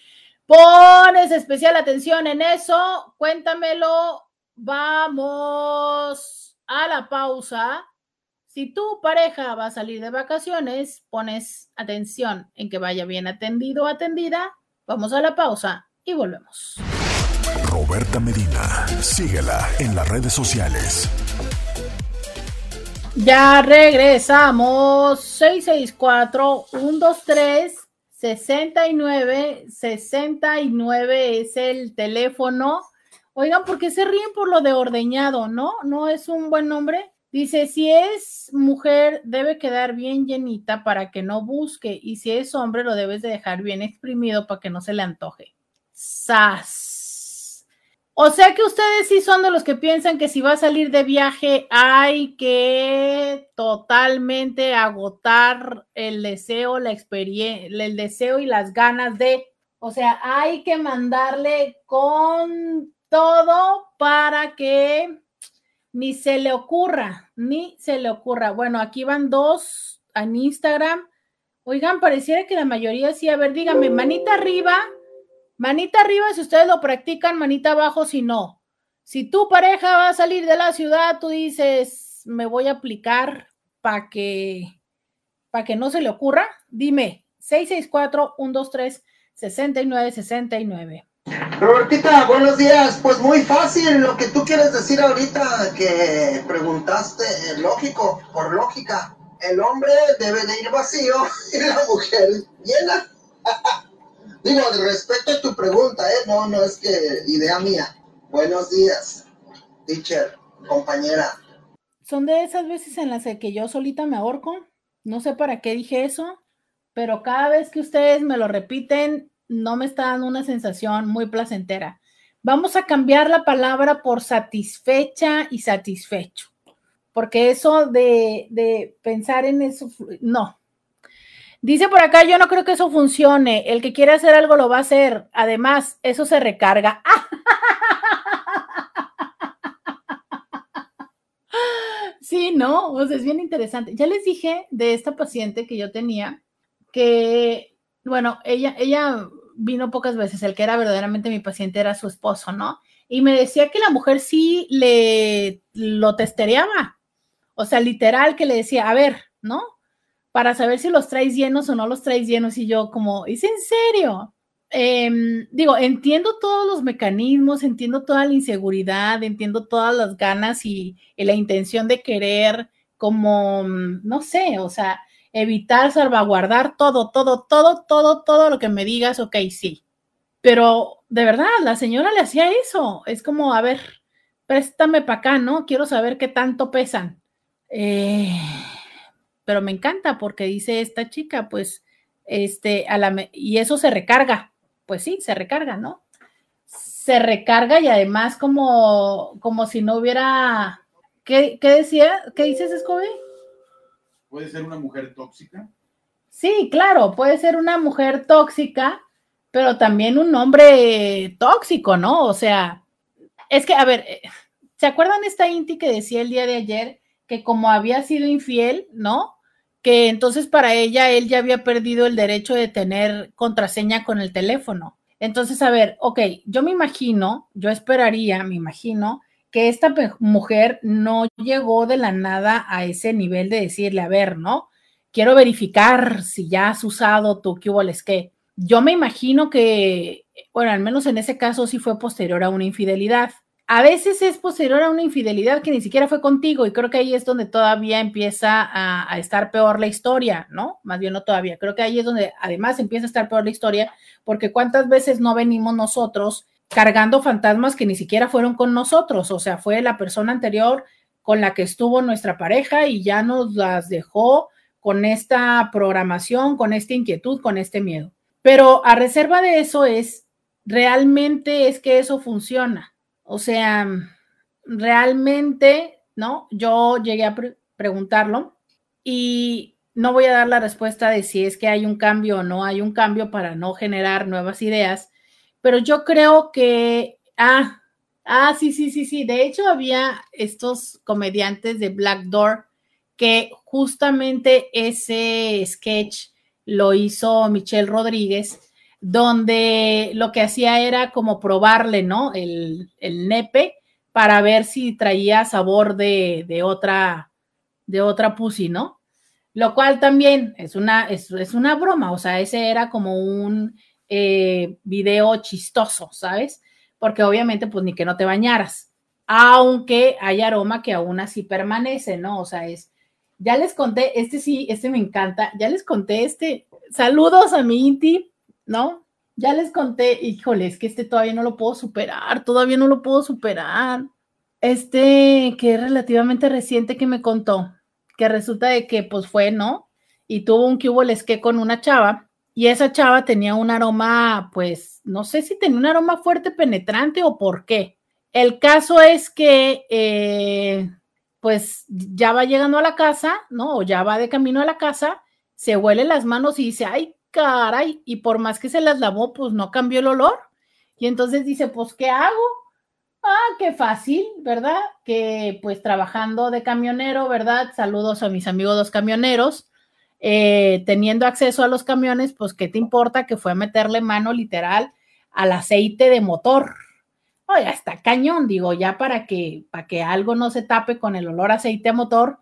Pones especial atención en eso. Cuéntamelo Vamos a la pausa. Si tu pareja va a salir de vacaciones, pones atención en que vaya bien atendido o atendida. Vamos a la pausa y volvemos. Roberta Medina, síguela en las redes sociales. Ya regresamos. 664-123-6969 69 es el teléfono Oigan, ¿por qué se ríen por lo de ordeñado? ¿No? ¿No es un buen nombre? Dice, si es mujer, debe quedar bien llenita para que no busque. Y si es hombre, lo debes de dejar bien exprimido para que no se le antoje. ¡Sas! O sea que ustedes sí son de los que piensan que si va a salir de viaje hay que totalmente agotar el deseo, la experiencia, el deseo y las ganas de, o sea, hay que mandarle con todo para que ni se le ocurra, ni se le ocurra. Bueno, aquí van dos en Instagram. Oigan, pareciera que la mayoría sí. A ver, díganme, manita arriba, manita arriba si ustedes lo practican, manita abajo si no. Si tu pareja va a salir de la ciudad, tú dices, me voy a aplicar para que, para que no se le ocurra, dime, 664-123-6969. Robertita, buenos días. Pues muy fácil lo que tú quieres decir ahorita que preguntaste, lógico, por lógica. El hombre debe de ir vacío y la mujer llena. Digo, respecto a tu pregunta, ¿eh? No, no es que idea mía. Buenos días, teacher, compañera. Son de esas veces en las que yo solita me ahorco. No sé para qué dije eso, pero cada vez que ustedes me lo repiten, no me está dando una sensación muy placentera. Vamos a cambiar la palabra por satisfecha y satisfecho, porque eso de, pensar en eso, no. Dice por acá, yo no creo que eso funcione. El que quiere hacer algo lo va a hacer. Además, eso se recarga. Sí, no, o sea, es bien interesante. Ya les dije de esta paciente que yo tenía que bueno, ella, ella vino pocas veces, el que era verdaderamente mi paciente era su esposo, ¿no? Y me decía que la mujer sí le lo testereaba, o sea, literal que le decía, a ver, ¿no? Para saber si los traes llenos o no los traes llenos y yo como, ¿es en serio? Em, digo, entiendo todos los mecanismos, entiendo toda la inseguridad, entiendo todas las ganas y, y la intención de querer como, no sé, o sea, evitar, salvaguardar todo, todo, todo, todo, todo lo que me digas, ok, sí. Pero de verdad, la señora le hacía eso. Es como, a ver, préstame para acá, ¿no? Quiero saber qué tanto pesan. Eh, pero me encanta porque dice esta chica, pues, este, a la, y eso se recarga. Pues sí, se recarga, ¿no? Se recarga y además como, como si no hubiera, ¿qué, qué decía? ¿Qué dices, Scooby? ¿Puede ser una mujer tóxica? Sí, claro, puede ser una mujer tóxica, pero también un hombre tóxico, ¿no? O sea, es que, a ver, eh, ¿se acuerdan esta Inti que decía el día de ayer que como había sido infiel, ¿no? Que entonces para ella él ya había perdido el derecho de tener contraseña con el teléfono. Entonces, a ver, ok, yo me imagino, yo esperaría, me imagino, que esta mujer no llegó de la nada a ese nivel de decirle, a ver, ¿no? Quiero verificar si ya has usado tu que que. Yo me imagino que, bueno, al menos en ese caso sí fue posterior a una infidelidad. A veces es posterior a una infidelidad que ni siquiera fue contigo y creo que ahí es donde todavía empieza a, estar peor la historia, ¿no? Más bien no todavía. Creo que ahí es donde además empieza a estar peor la historia porque cuántas veces no venimos nosotros cargando fantasmas que ni siquiera fueron con nosotros, o sea, fue la persona anterior con la que estuvo nuestra pareja y ya nos las dejó con esta programación, con esta inquietud, con este miedo. Pero a reserva de eso es, realmente es que eso funciona. O sea, realmente, ¿no? Yo llegué a pre preguntarlo y no voy a dar la respuesta de si es que hay un cambio o no hay un cambio para no generar nuevas ideas, pero yo creo que, ah, ah, sí, sí, sí, sí, de hecho había estos comediantes de Black Door que justamente ese sketch lo hizo Michelle Rodríguez, donde lo que hacía era como probarle, ¿no? El, el nepe para ver si traía sabor de, de, otra, de otra pussy, ¿no? Lo cual también es una, es, es una broma, o sea, ese era como un eh, video chistoso, ¿sabes? Porque obviamente, pues ni que no te bañaras, aunque hay aroma que aún así permanece, ¿no? O sea, es, ya les conté, este sí, este me encanta, ya les conté este, saludos a mi Inti, ¿no? Ya les conté, híjole, es que este todavía no lo puedo superar, todavía no lo puedo superar. Este que es relativamente reciente que me contó, que resulta de que pues fue, ¿no? Y tuvo un que hubo que con una chava y esa chava tenía un aroma, pues, no sé si tenía un aroma fuerte, penetrante o por qué. El caso es que, eh, pues, ya va llegando a la casa, ¿no? O ya va de camino a la casa, se huele las manos y dice, ay, caray, y por más que se las lavó, pues no cambió el olor. Y entonces dice, pues, ¿qué hago? Ah, qué fácil, ¿verdad? Que pues trabajando de camionero, ¿verdad? Saludos a mis amigos los camioneros eh, teniendo acceso a los camiones, pues qué te importa que fue a meterle mano literal al aceite de motor. Oye, está cañón, digo, ya para que, para que algo no se tape con el olor a aceite de motor.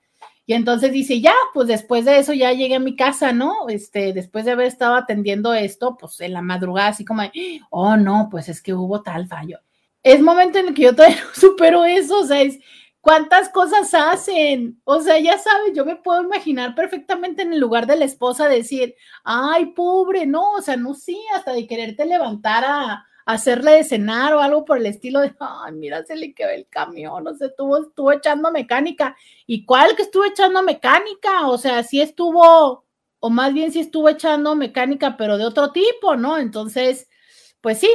Y entonces dice, ya, pues después de eso ya llegué a mi casa, ¿no? Este, después de haber estado atendiendo esto, pues en la madrugada, así como, oh, no, pues es que hubo tal fallo. Es momento en el que yo todavía no supero eso, o sea, es, ¿Cuántas cosas hacen? O sea, ya sabes, yo me puedo imaginar perfectamente en el lugar de la esposa decir, ay, pobre, no, o sea, no sí, hasta de quererte levantar a, hacerle de cenar o algo por el estilo de, ay, mira, se le quedó el camión, o sea, estuvo, estuvo echando mecánica. ¿Y cuál que estuvo echando mecánica? O sea, sí estuvo, o más bien sí estuvo echando mecánica, pero de otro tipo, ¿no? Entonces, pues sí,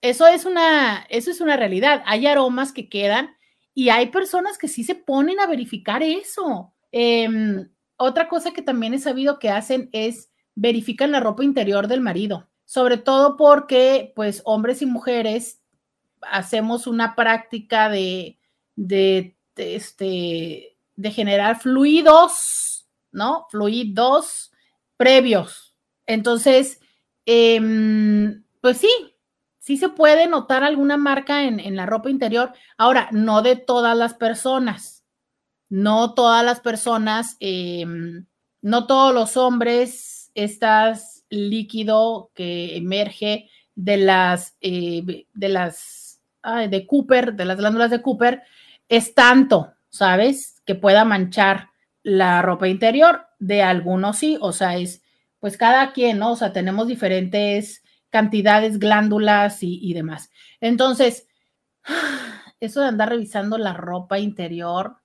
eso es una, eso es una realidad. Hay aromas que quedan y hay personas que sí se ponen a verificar eso. Em, otra cosa que también he sabido que hacen es verifican la ropa interior del marido, sobre todo porque pues hombres y mujeres hacemos una práctica de, de, este, de generar fluidos, ¿no? Fluidos previos. Entonces, em, pues sí, sí se puede notar alguna marca en, la ropa interior. Ahora, no de todas las personas. No todas las personas, em, no todos los hombres, estás líquido que emerge de las, eh, de las, de Cooper, de las glándulas de Cooper, es tanto, ¿sabes? Que pueda manchar la ropa interior, de algunos sí, o sea, es pues cada quien, ¿no? O sea, tenemos diferentes cantidades, glándulas y, y demás. Entonces, eso de andar revisando la ropa interior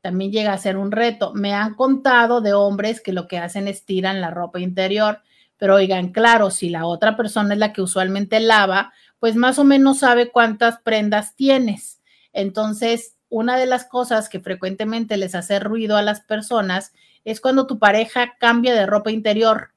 también llega a ser un reto. Me han contado de hombres que lo que hacen es tiran la ropa interior, pero oigan, claro, si la otra persona es la que usualmente lava, pues más o menos sabe cuántas prendas tienes. Entonces, una de las cosas que frecuentemente les hace ruido a las personas es cuando tu pareja cambia de ropa interior.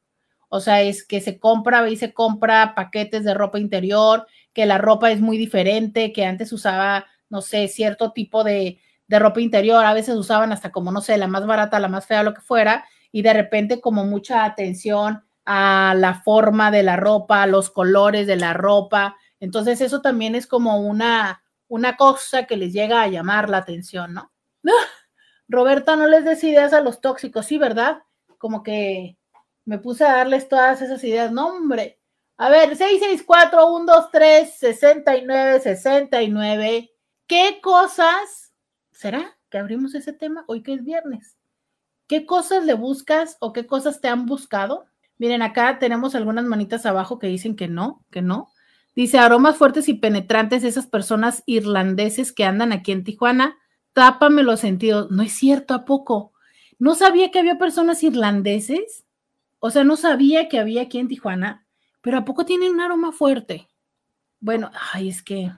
O sea, es que se compra y se compra paquetes de ropa interior, que la ropa es muy diferente, que antes usaba, no sé, cierto tipo de, de ropa interior, a veces usaban hasta como, no sé, la más barata, la más fea, lo que fuera, y de repente como mucha atención a la forma de la ropa, a los colores de la ropa. Entonces eso también es como una, una cosa que les llega a llamar la atención, ¿no? Roberta, no les des ideas a los tóxicos, sí, ¿verdad? Como que me puse a darles todas esas ideas. No, hombre. A ver, 664-123-69-69. ¿Qué cosas ¿será que abrimos ese tema hoy que es viernes? ¿Qué cosas le buscas o qué cosas te han buscado? Miren, acá tenemos algunas manitas abajo que dicen que no, que no. Dice aromas fuertes y penetrantes, esas personas irlandeses que andan aquí en Tijuana, tápame los sentidos. No es cierto, ¿a poco? No sabía que había personas irlandeses. O sea, no sabía que había aquí en Tijuana, pero ¿a poco tienen un aroma fuerte? Bueno, ay, es que,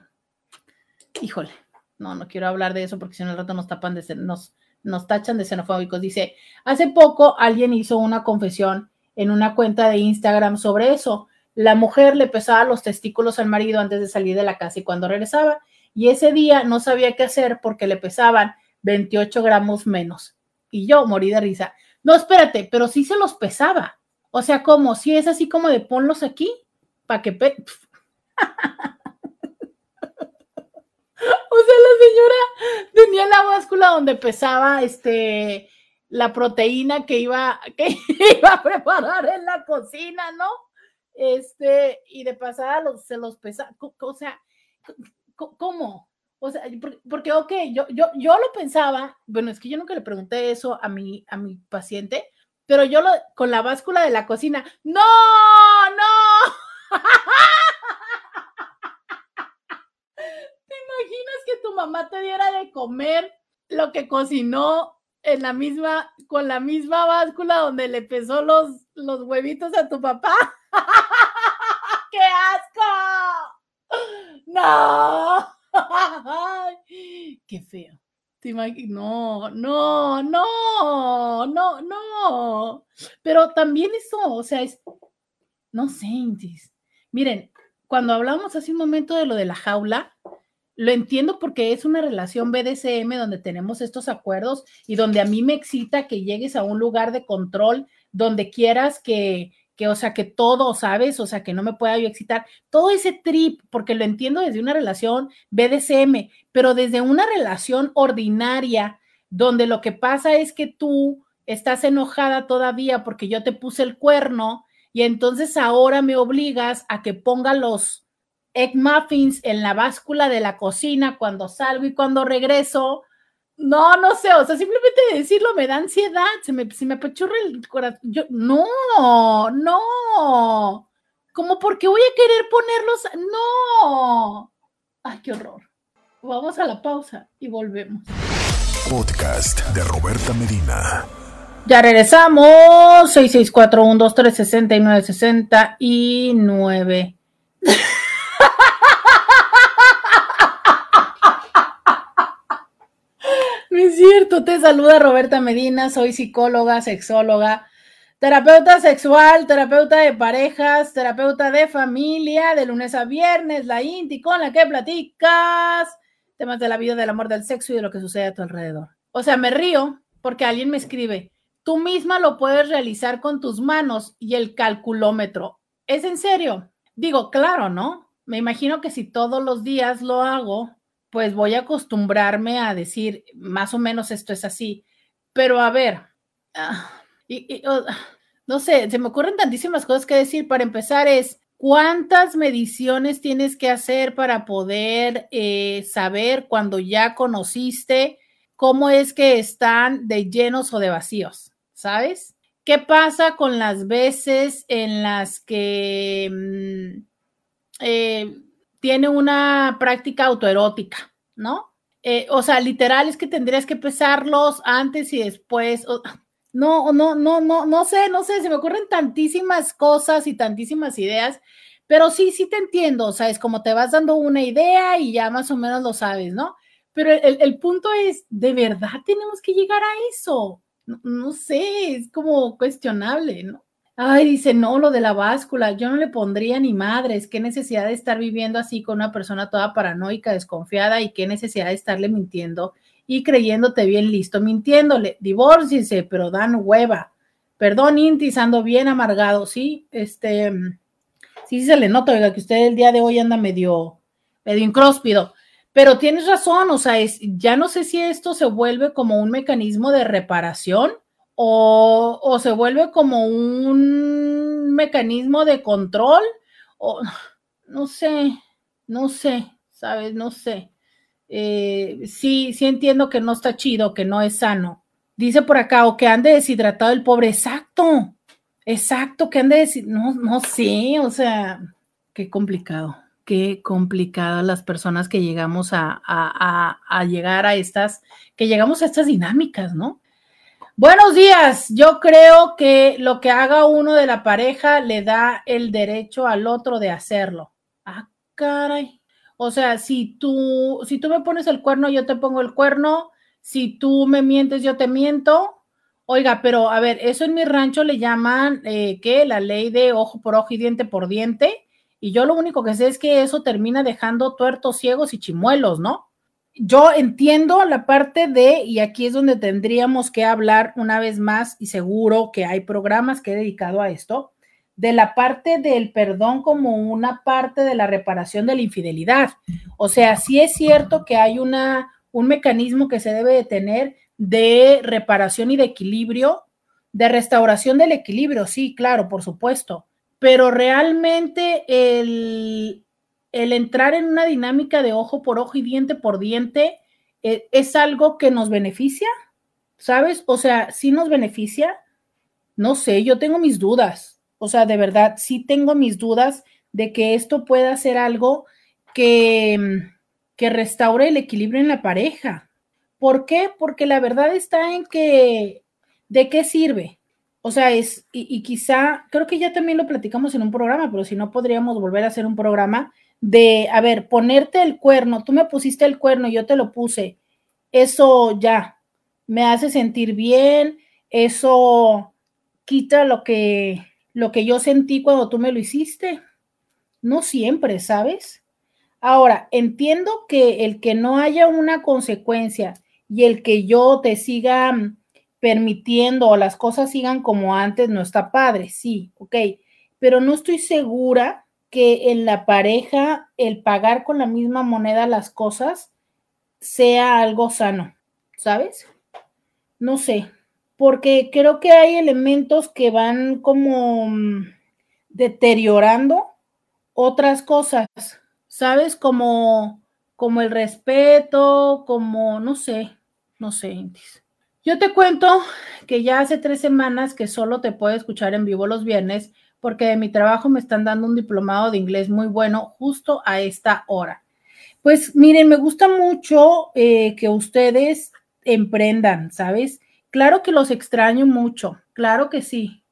híjole, no, no quiero hablar de eso porque si no al rato nos tapan de nos, nos tachan de xenofóbicos. Dice, hace poco alguien hizo una confesión en una cuenta de Instagram sobre eso. La mujer le pesaba los testículos al marido antes de salir de la casa y cuando regresaba. Y ese día no sabía qué hacer porque le pesaban 28 gramos menos. Y yo morí de risa. No, espérate, pero sí se los pesaba. O sea, como si es así como de ponlos aquí para que... O sea, la señora tenía la báscula donde pesaba este la proteína que iba, que iba a preparar en la cocina, ¿no? Este, y de pasada los, se los pesaba, o sea, ¿cómo? O sea, porque, ok, yo, yo, yo lo pensaba, bueno, es que yo nunca le pregunté eso a mi, a mi paciente, pero yo lo, con la báscula de la cocina, no, no. imaginas que tu mamá te diera de comer lo que cocinó en la misma, con la misma báscula donde le pesó los, los huevitos a tu papá? ¡Qué asco! ¡No! ¡Qué feo! ¿Te no, no, no, no, no. Pero también eso, o sea, es, no sé, Miren, cuando hablamos hace un momento de lo de la jaula, lo entiendo porque es una relación BDSM donde tenemos estos acuerdos y donde a mí me excita que llegues a un lugar de control donde quieras que, que, o sea, que todo, ¿sabes? O sea, que no me pueda yo excitar. Todo ese trip, porque lo entiendo desde una relación BDSM, pero desde una relación ordinaria, donde lo que pasa es que tú estás enojada todavía porque yo te puse el cuerno y entonces ahora me obligas a que ponga los egg muffins en la báscula de la cocina cuando salgo y cuando regreso. No, no sé, o sea, simplemente decirlo me da ansiedad, se me, se me apachurra el corazón. Yo, no, no. ¿Cómo porque voy a querer ponerlos? No. Ay, qué horror. Vamos a la pausa y volvemos. Podcast de Roberta Medina. Ya regresamos. 6641236969. es cierto, te saluda Roberta Medina, soy psicóloga, sexóloga, terapeuta sexual, terapeuta de parejas, terapeuta de familia, de lunes a viernes, la INTI con la que platicas temas de la vida, del amor, del sexo y de lo que sucede a tu alrededor. O sea, me río porque alguien me escribe, tú misma lo puedes realizar con tus manos y el calculómetro. ¿Es en serio? Digo, claro, ¿no? Me imagino que si todos los días lo hago, pues voy a acostumbrarme a decir, más o menos esto es así. Pero a ver, ah, no sé, se me ocurren tantísimas cosas que decir. Para empezar es, ¿cuántas mediciones tienes que hacer para poder eh, saber cuando ya conociste cómo es que están de llenos o de vacíos, ¿sabes? ¿Qué pasa con las veces en las que mm, eh, tiene una práctica autoerótica, ¿no? Eh, o sea, literal es que tendrías que pesarlos antes y después. no, no, no, no, no sé, no sé, se me ocurren tantísimas cosas y tantísimas ideas, pero sí, sí te entiendo, o sea, es como te vas dando una idea y ya más o menos lo sabes, ¿no? Pero el, punto es, ¿de verdad tenemos que llegar a eso? No, sé, es como cuestionable, ¿no? Ay, dice, no, lo de la báscula, yo no le pondría ni madres, qué necesidad de estar viviendo así con una persona toda paranoica, desconfiada y qué necesidad de estarle mintiendo y creyéndote bien listo, mintiéndole, divórciese, pero dan hueva. Perdón, Intis, ando bien amargado, sí, este, sí se le nota, oiga, que usted el día de hoy anda medio, medio incróspido. Pero tienes razón, o sea, es, ya no sé si esto se vuelve como un mecanismo de reparación o, se vuelve como un mecanismo de control o no sé, no sé, ¿sabes? No sé. Eh, sí, sí entiendo que no está chido, que no es sano. Dice por acá, o que ande deshidratado el pobre. Exacto, exacto, que ande deshidratado. No, no sé, o sea, qué complicado qué complicado las personas que llegamos a, a, llegar a estas, que llegamos a estas dinámicas, ¿no? Buenos días. Yo creo que lo que haga uno de la pareja le da el derecho al otro de hacerlo. Ah, caray. O sea, si tú, si tú me pones el cuerno, yo te pongo el cuerno. Si tú me mientes, yo te miento. Oiga, pero a ver, eso en mi rancho le llaman, eh. La ley de ojo por ojo y diente por diente y yo lo único que sé es que eso termina dejando tuertos ciegos y chimuelos, ¿no? Yo entiendo la parte de, y aquí es donde tendríamos que hablar una vez más, y seguro que hay programas que he dedicado a esto, de la parte del perdón como una parte de la reparación de la infidelidad. O sea, sí es cierto que hay una, un mecanismo que se debe de tener de reparación y de equilibrio, de restauración del equilibrio, sí, claro, por supuesto pero realmente el, entrar en una dinámica de ojo por ojo y diente por diente eh, es algo que nos beneficia, ¿sabes? O sea, sí nos beneficia. No sé, yo tengo mis dudas. O sea, de verdad, sí tengo mis dudas de que esto pueda ser algo que, que restaure el equilibrio en la pareja. ¿Por qué? Porque la verdad está en que, ¿de qué sirve? O sea, es, y, quizá, creo que ya también lo platicamos en un programa, pero si no podríamos volver a hacer un programa de, a ver, ponerte el cuerno, tú me pusiste el cuerno, yo te lo puse, eso ya me hace sentir bien, eso quita lo que, lo que yo sentí cuando tú me lo hiciste. No siempre, ¿sabes? Ahora, entiendo que el que no haya una consecuencia y el que yo te siga permitiendo o las cosas sigan como antes, no está padre, sí, ok, pero no estoy segura que en la pareja el pagar con la misma moneda las cosas sea algo sano, ¿sabes? No sé, porque creo que hay elementos que van como mm, deteriorando otras cosas, ¿sabes? Como, como el respeto, como, no sé, no sé, Intis. Yo te cuento que ya hace tres semanas que solo te puedo escuchar en vivo los viernes porque de mi trabajo me están dando un diplomado de inglés muy bueno justo a esta hora. Pues miren, me gusta mucho eh, que ustedes emprendan, ¿sabes? Claro que los extraño mucho, claro que sí.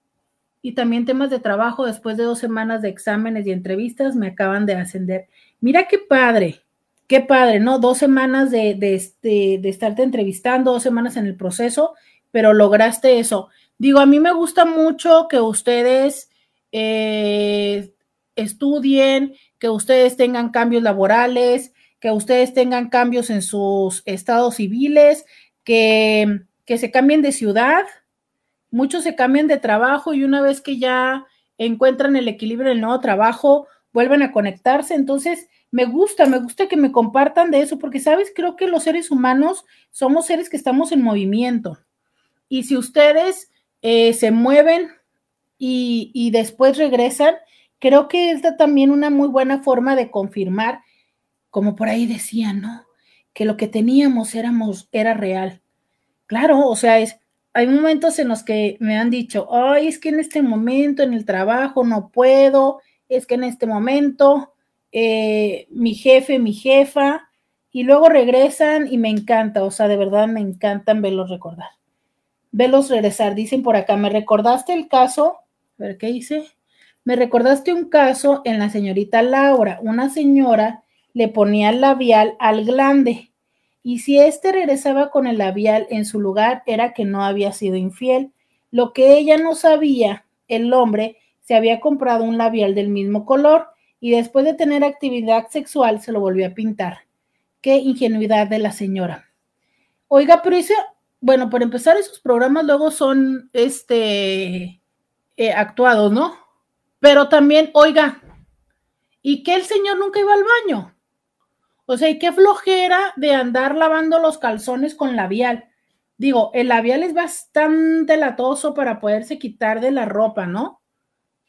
Y también temas de trabajo, después de dos semanas de exámenes y entrevistas, me acaban de ascender. Mira qué padre, qué padre, ¿no? Dos semanas de, de, este, de estarte entrevistando, dos semanas en el proceso, pero lograste eso. Digo, a mí me gusta mucho que ustedes eh, estudien, que ustedes tengan cambios laborales, que ustedes tengan cambios en sus estados civiles, que, que se cambien de ciudad. Muchos se cambian de trabajo y una vez que ya encuentran el equilibrio en el nuevo trabajo, vuelven a conectarse. Entonces, me gusta, me gusta que me compartan de eso, porque, ¿sabes? Creo que los seres humanos somos seres que estamos en movimiento. Y si ustedes eh, se mueven y, después regresan, creo que es también una muy buena forma de confirmar, como por ahí decían, ¿no? que lo que teníamos éramos, era real. Claro, o sea, es, hay momentos en los que me han dicho, ay, es que en este momento en el trabajo no puedo, es que en este momento eh, mi jefe, mi jefa, y luego regresan y me encanta, o sea, de verdad me encantan verlos recordar. Verlos regresar, dicen por acá, me recordaste el caso, a ver qué dice, me recordaste un caso en la señorita Laura, una señora le ponía el labial al glande y si éste regresaba con el labial en su lugar era que no había sido infiel. Lo que ella no sabía, el hombre se había comprado un labial del mismo color y después de tener actividad sexual se lo volvió a pintar. Qué ingenuidad de la señora. Oiga, pero bueno, por empezar, esos programas luego son este eh, actuados, ¿no? Pero también, oiga, ¿y que el señor nunca iba al baño? O sea, y qué flojera de andar lavando los calzones con labial. Digo, el labial es bastante latoso para poderse quitar de la ropa, ¿no?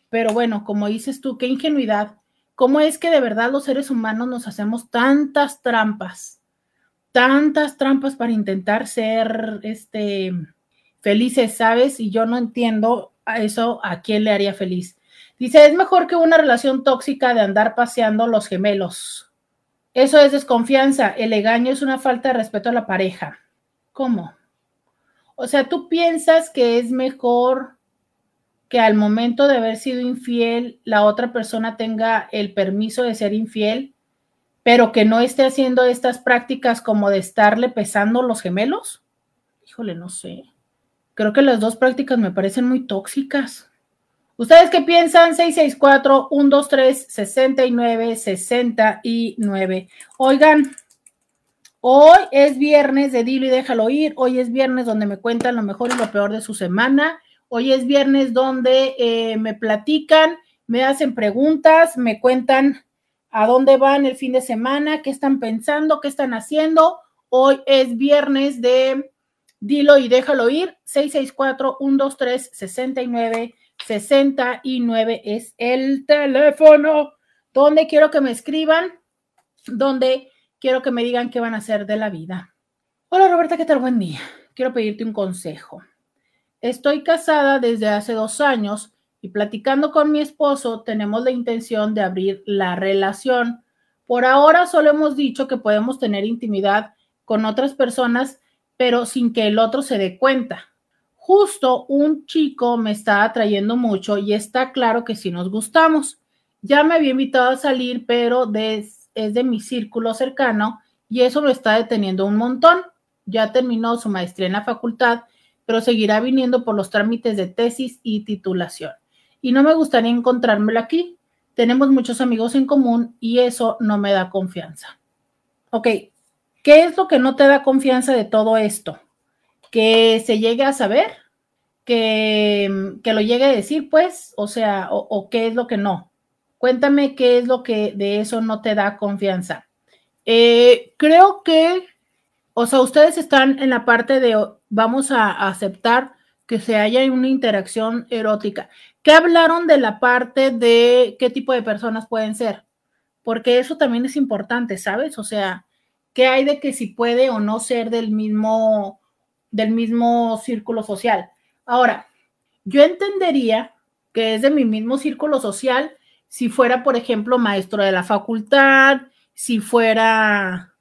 Pero bueno, como dices tú, qué ingenuidad. ¿Cómo es que de verdad los seres humanos nos hacemos tantas trampas? Tantas trampas para intentar ser este felices, ¿sabes? Y yo no entiendo eso a quién le haría feliz. Dice, es mejor que una relación tóxica de andar paseando los gemelos. Eso es desconfianza. El engaño es una falta de respeto a la pareja. ¿Cómo? O sea, tú piensas que es mejor que al momento de haber sido infiel, la otra persona tenga el permiso de ser infiel, pero que no esté haciendo estas prácticas como de estarle pesando los gemelos. Híjole, no sé. Creo que las dos prácticas me parecen muy tóxicas. ¿Ustedes qué piensan? 664-123-69-69. Oigan, hoy es viernes de Dilo y déjalo ir. Hoy es viernes donde me cuentan lo mejor y lo peor de su semana. Hoy es viernes donde eh, me platican, me hacen preguntas, me cuentan a dónde van el fin de semana, qué están pensando, qué están haciendo. Hoy es viernes de Dilo y déjalo ir. 664-123-69. 69 es el teléfono donde quiero que me escriban, donde quiero que me digan qué van a hacer de la vida. Hola Roberta, ¿qué tal? Buen día. Quiero pedirte un consejo. Estoy casada desde hace dos años y platicando con mi esposo tenemos la intención de abrir la relación. Por ahora solo hemos dicho que podemos tener intimidad con otras personas, pero sin que el otro se dé cuenta justo un chico me está atrayendo mucho y está claro que sí nos gustamos. Ya me había invitado a salir, pero es de mi círculo cercano y eso lo está deteniendo un montón. Ya terminó su maestría en la facultad, pero seguirá viniendo por los trámites de tesis y titulación. Y no me gustaría encontrármelo aquí. Tenemos muchos amigos en común y eso no me da confianza. Ok, ¿qué es lo que no te da confianza de todo esto? que se llegue a saber, que, lo llegue a decir, pues, o sea, o, qué es lo que no. Cuéntame qué es lo que de eso no te da confianza. Eh, creo que, o sea, ustedes están en la parte de vamos a aceptar que se haya una interacción erótica. ¿Qué hablaron de la parte de qué tipo de personas pueden ser? Porque eso también es importante, ¿sabes? O sea, ¿qué hay de que si puede o no ser del mismo del mismo círculo social. Ahora, yo entendería que es de mi mismo círculo social si fuera, por ejemplo, maestro de la facultad, si fuera,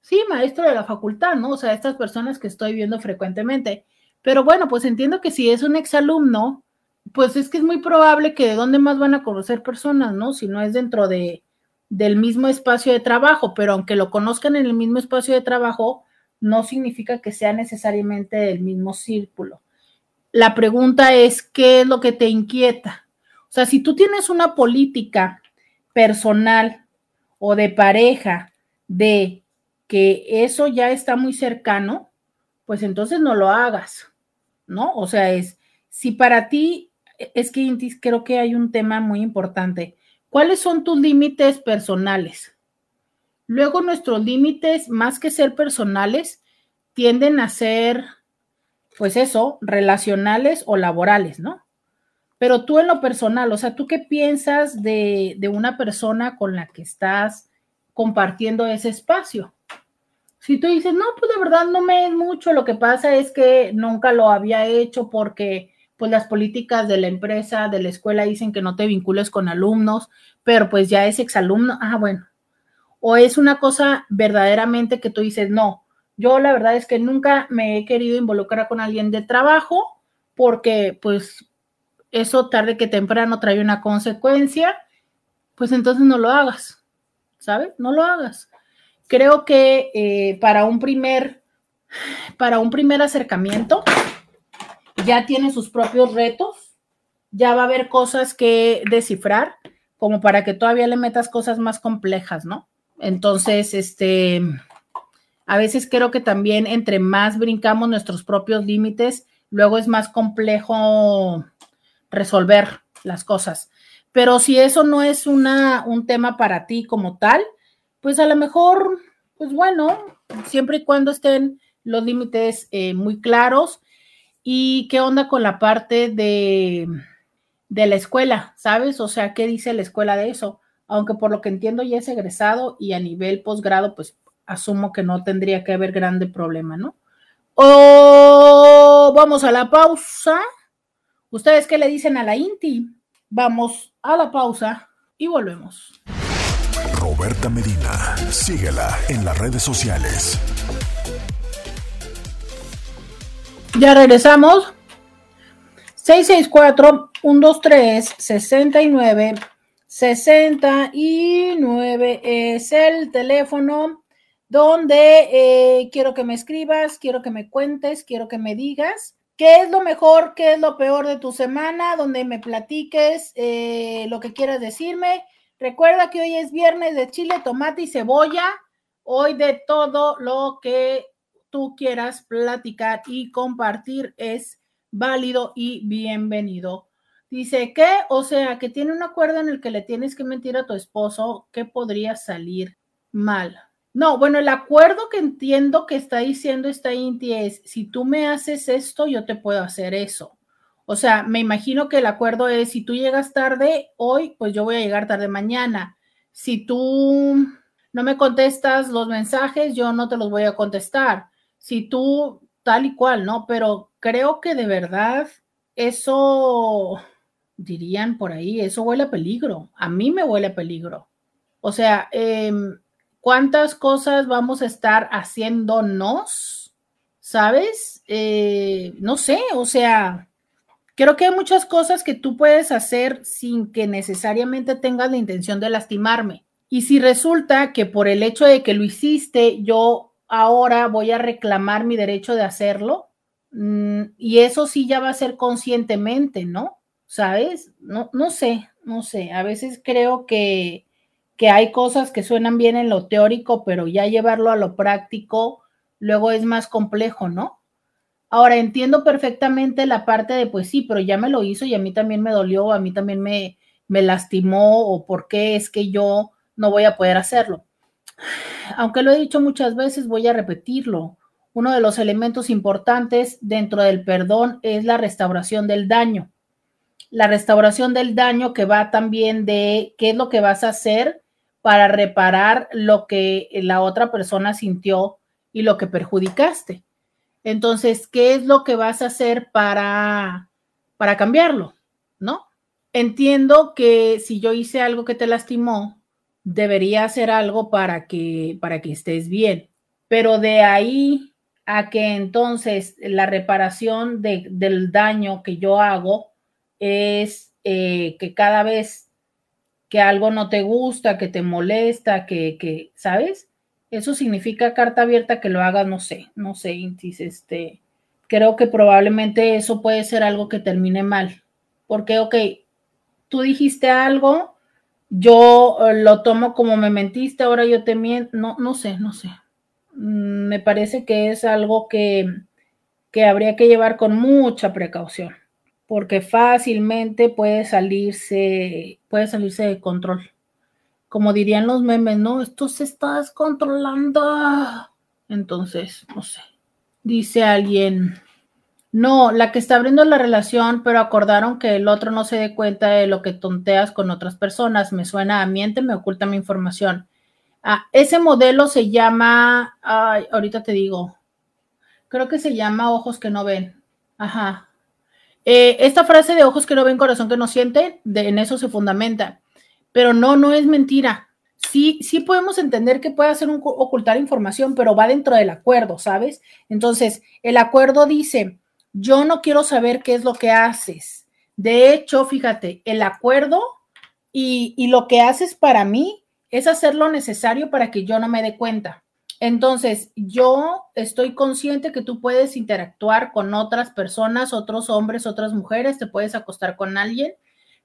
sí, maestro de la facultad, ¿no? O sea, estas personas que estoy viendo frecuentemente. Pero bueno, pues entiendo que si es un exalumno, pues es que es muy probable que de dónde más van a conocer personas, ¿no? Si no es dentro de, del mismo espacio de trabajo, pero aunque lo conozcan en el mismo espacio de trabajo, no significa que sea necesariamente del mismo círculo. La pregunta es, ¿qué es lo que te inquieta? O sea, si tú tienes una política personal o de pareja de que eso ya está muy cercano, pues entonces no lo hagas, ¿no? O sea, es, si para ti, es que creo que hay un tema muy importante. ¿Cuáles son tus límites personales? Luego nuestros límites, más que ser personales, tienden a ser, pues eso, relacionales o laborales, ¿no? Pero tú en lo personal, o sea, ¿tú qué piensas de, una persona con la que estás compartiendo ese espacio? Si tú dices, no, pues de verdad no me es mucho, lo que pasa es que nunca lo había hecho porque pues las políticas de la empresa, de la escuela dicen que no te vincules con alumnos, pero pues ya es exalumno, ah, bueno. O es una cosa verdaderamente que tú dices, no, yo la verdad es que nunca me he querido involucrar con alguien de trabajo porque pues eso tarde que temprano trae una consecuencia, pues entonces no lo hagas, ¿sabes? No lo hagas. Creo que eh, para un primer, para un primer acercamiento, ya tiene sus propios retos, ya va a haber cosas que descifrar, como para que todavía le metas cosas más complejas, ¿no? Entonces, este, a veces creo que también entre más brincamos nuestros propios límites, luego es más complejo resolver las cosas. Pero si eso no es una, un tema para ti como tal, pues a lo mejor, pues bueno, siempre y cuando estén los límites eh, muy claros ¿Y qué onda con la parte de, de la escuela? ¿Sabes? O sea, ¿qué dice la escuela de eso? Aunque por lo que entiendo ya es egresado y a nivel posgrado, pues asumo que no tendría que haber grande problema, ¿no? O vamos a la pausa. ¿Ustedes qué le dicen a la INTI? Vamos a la pausa y volvemos. Roberta Medina, síguela en las redes sociales. Ya regresamos. 664-123-69. 69 es el teléfono donde eh, quiero que me escribas, quiero que me cuentes, quiero que me digas qué es lo mejor, qué es lo peor de tu semana, donde me platiques eh, lo que quieras decirme. Recuerda que hoy es viernes de chile, tomate y cebolla. Hoy de todo lo que tú quieras platicar y compartir es válido y bienvenido. Dice que, o sea, que tiene un acuerdo en el que le tienes que mentir a tu esposo, que podría salir mal. No, bueno, el acuerdo que entiendo que está diciendo esta Inti es, si tú me haces esto, yo te puedo hacer eso. O sea, me imagino que el acuerdo es, si tú llegas tarde hoy, pues yo voy a llegar tarde mañana. Si tú no me contestas los mensajes, yo no te los voy a contestar si tú tal y cual, ¿no? Pero creo que de verdad eso, dirían por ahí, eso huele a peligro. A mí me huele a peligro. O sea, em, ¿cuántas cosas vamos a estar haciéndonos? ¿Sabes? Eh, no sé, o sea, creo que hay muchas cosas que tú puedes hacer sin que necesariamente tengas la intención de lastimarme. Y si resulta que por el hecho de que lo hiciste, yo ahora voy a reclamar mi derecho de hacerlo. Mm, y eso sí ya va a ser conscientemente, ¿no? ¿Sabes? No, no sé, no sé. A veces creo que, que hay cosas que suenan bien en lo teórico, pero ya llevarlo a lo práctico luego es más complejo, ¿no? Ahora entiendo perfectamente la parte de, pues sí, pero ya me lo hizo y a mí también me dolió, a mí también me, me lastimó o por qué es que yo no voy a poder hacerlo aunque lo he dicho muchas veces, voy a repetirlo. Uno de los elementos importantes dentro del perdón es la restauración del daño. La restauración del daño que va también de qué es lo que vas a hacer para reparar lo que la otra persona sintió y lo que perjudicaste. Entonces, ¿qué es lo que vas a hacer para, para cambiarlo? ¿No? Entiendo que si yo hice algo que te lastimó, debería hacer algo para que, para que estés bien. Pero de ahí a que entonces la reparación del daño que yo hago es eh, que cada vez que algo no te gusta, que te molesta, que, que, ¿sabes? Eso significa carta abierta que lo hagas, no sé, no sé, Intis, este, creo que probablemente eso puede ser algo que termine mal. Porque, ok, tú dijiste algo, yo eh, lo tomo como me mentiste, ahora yo te miento, no, no sé, no sé. Mm, me parece que es algo que, que habría que llevar con mucha precaución, porque fácilmente puede salirse, puede salirse de control. Como dirían los memes, ¿no? Esto se está descontrolando. Entonces, no sé. Dice alguien, no, la que está abriendo la relación, pero acordaron que el otro no se dé cuenta de lo que tonteas con otras personas. Me suena a miente, me oculta mi información. Ah, ese modelo se llama, ay, ahorita te digo, creo que se llama ojos que no ven. Ajá. Eh, esta frase de ojos que no ven, corazón que no siente, en eso se fundamenta. Pero no, no es mentira. Sí, sí podemos entender que puede hacer un, ocultar información, pero va dentro del acuerdo, ¿sabes? Entonces, el acuerdo dice, yo no quiero saber qué es lo que haces. De hecho, fíjate, el acuerdo y, y lo que haces para mí es hacer lo necesario para que yo no me dé cuenta. Entonces, yo estoy consciente que tú puedes interactuar con otras personas, otros hombres, otras mujeres, te puedes acostar con alguien,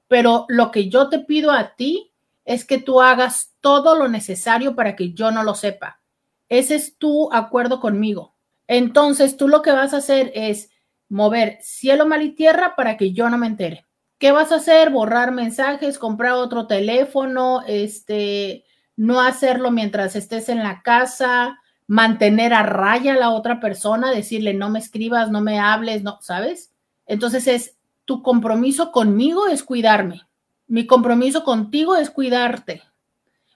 pero lo que yo te pido a ti es que tú hagas todo lo necesario para que yo no lo sepa. Ese es tu acuerdo conmigo. Entonces, tú lo que vas a hacer es mover cielo, mal y tierra para que yo no me entere. ¿Qué vas a hacer? Borrar mensajes, comprar otro teléfono, este, no hacerlo mientras estés en la casa, mantener a raya a la otra persona, decirle no me escribas, no me hables, no, ¿sabes? Entonces es tu compromiso conmigo es cuidarme. Mi compromiso contigo es cuidarte.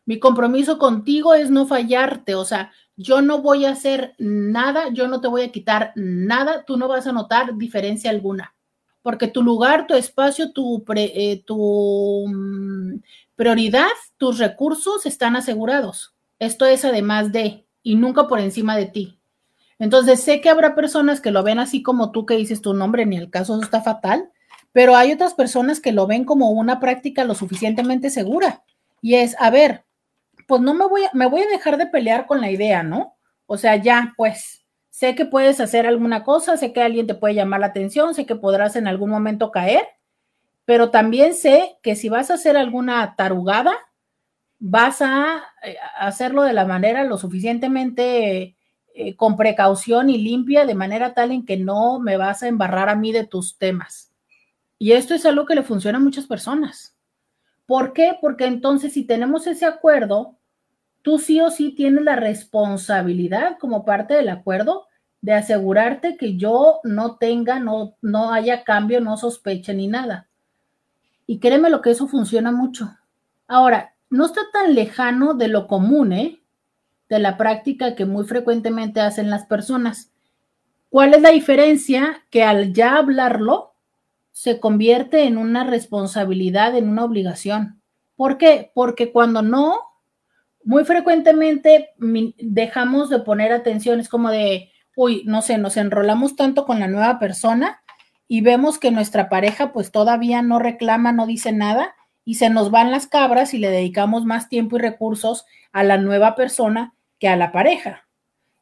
Mi compromiso contigo es no fallarte, o sea, yo no voy a hacer nada, yo no te voy a quitar nada, tú no vas a notar diferencia alguna, porque tu lugar, tu espacio, tu, eh, mm, prioridad, tus recursos están asegurados. Esto es además de y nunca por encima de ti. Entonces, sé que habrá personas que lo ven así como tú que dices tu nombre, ni el caso está fatal, pero hay otras personas que lo ven como una práctica lo suficientemente segura. Y es, a ver, pues no me voy a, me voy a dejar de pelear con la idea, ¿no? O sea, ya, pues, sé que puedes hacer alguna cosa, sé que alguien te puede llamar la atención, sé que podrás en algún momento caer, pero también sé que si vas a hacer alguna tarugada, vas a eh, hacerlo de la manera lo suficientemente eh, con precaución y limpia, de manera tal en que no me vas a embarrar a mí de tus temas. Y esto es algo que le funciona a muchas personas. ¿Por qué? Porque entonces si tenemos ese acuerdo, tú sí o sí tienes la responsabilidad como parte del acuerdo de asegurarte que yo no tenga, no, no haya cambio, no sospeche ni nada. Y créeme lo que eso funciona mucho. Ahora, no está tan lejano de lo común, ¿eh? De la práctica que muy frecuentemente hacen las personas. ¿Cuál es la diferencia? Que al ya hablarlo, se convierte en una responsabilidad, en una obligación. ¿Por qué? Porque cuando no, muy frecuentemente dejamos de poner atención, es como de, uy, no sé, nos enrolamos tanto con la nueva persona y vemos que nuestra pareja pues todavía no reclama, no dice nada y se nos van las cabras y le dedicamos más tiempo y recursos a la nueva persona que a la pareja.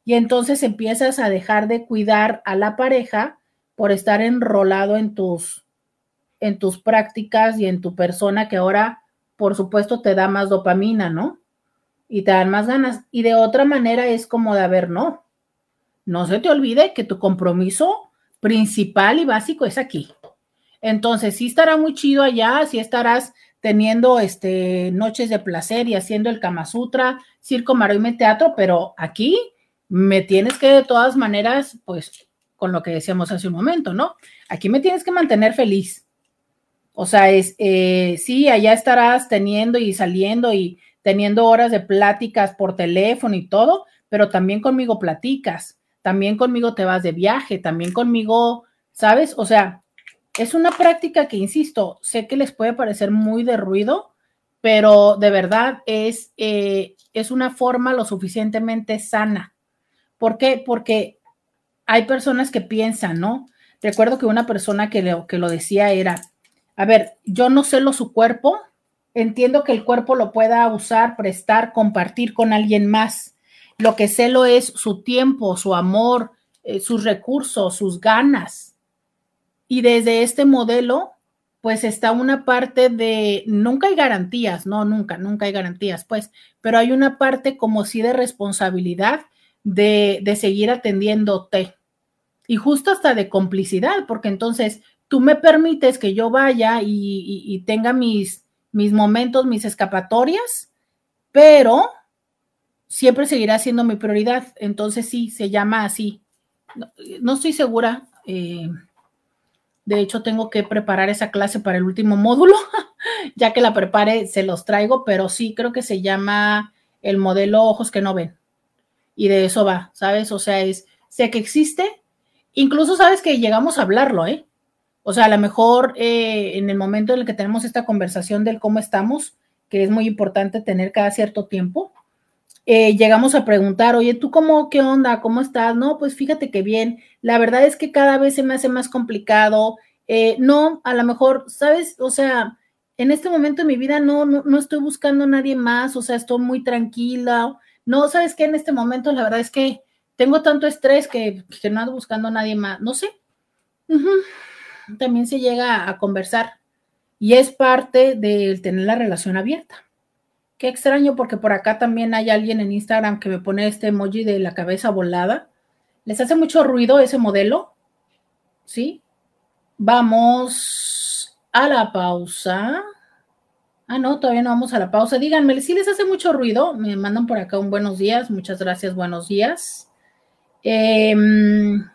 Y entonces empiezas a dejar de cuidar a la pareja por estar enrolado en tus en tus prácticas y en tu persona que ahora, por supuesto, te da más dopamina, ¿no? Y te dan más ganas. Y de otra manera es como de, a ver, no, no se te olvide que tu compromiso principal y básico es aquí. Entonces, sí estará muy chido allá, sí estarás teniendo este, noches de placer y haciendo el Kama Sutra, circo, maroime, teatro, pero aquí me tienes que de todas maneras, pues, con lo que decíamos hace un momento, ¿no? Aquí me tienes que mantener feliz. O sea, es, eh, sí, allá estarás teniendo y saliendo y teniendo horas de pláticas por teléfono y todo, pero también conmigo platicas, también conmigo te vas de viaje, también conmigo, ¿sabes? O sea, es una práctica que, insisto, sé que les puede parecer muy de ruido, pero de verdad es, eh, es una forma lo suficientemente sana. ¿Por qué? Porque hay personas que piensan, ¿no? Recuerdo que una persona que, le, que lo decía era, a ver, yo no sé lo su cuerpo, entiendo que el cuerpo lo pueda usar, prestar, compartir con alguien más. Lo que celo es su tiempo, su amor, eh, sus recursos, sus ganas. Y desde este modelo, pues está una parte de, nunca hay garantías, no, nunca, nunca hay garantías, pues, pero hay una parte como sí de responsabilidad de, de seguir atendiéndote. Y justo hasta de complicidad, porque entonces tú me permites que yo vaya y tenga mis, mis momentos, mis escapatorias, pero siempre seguirá siendo mi prioridad. Entonces sí, se llama así. No, estoy segura. Eh, de hecho, tengo que preparar esa clase para el último módulo. ya que la prepare, se los traigo, pero sí creo que se llama el modelo ojos que no ven. Y de eso va, ¿sabes? O sea, es, sé que existe, incluso sabes que llegamos a hablarlo, ¿eh? O sea, a lo mejor eh, en el momento en el que tenemos esta conversación del cómo estamos, que es muy importante tener cada cierto tiempo, eh, llegamos a preguntar, oye, ¿tú cómo, qué onda? ¿Cómo estás? No, pues fíjate que bien. La verdad es que cada vez se me hace más complicado. Eh, no, a lo mejor, ¿sabes? O sea, en este momento de mi vida no, no, estoy buscando a nadie más, o sea, estoy muy tranquila. No, ¿sabes qué? En este momento la verdad es que tengo tanto estrés que, no ando buscando a nadie más. No sé. También se llega a conversar y es parte del tener la relación abierta. Qué extraño porque por acá también hay alguien en Instagram que me pone este emoji de la cabeza volada. ¿Les hace mucho ruido ese modelo? ¿Sí? Vamos a la pausa. Ah, no, todavía no vamos a la pausa. Díganme, si les hace mucho ruido, me mandan por acá un buenos días. Muchas gracias, buenos días. Em,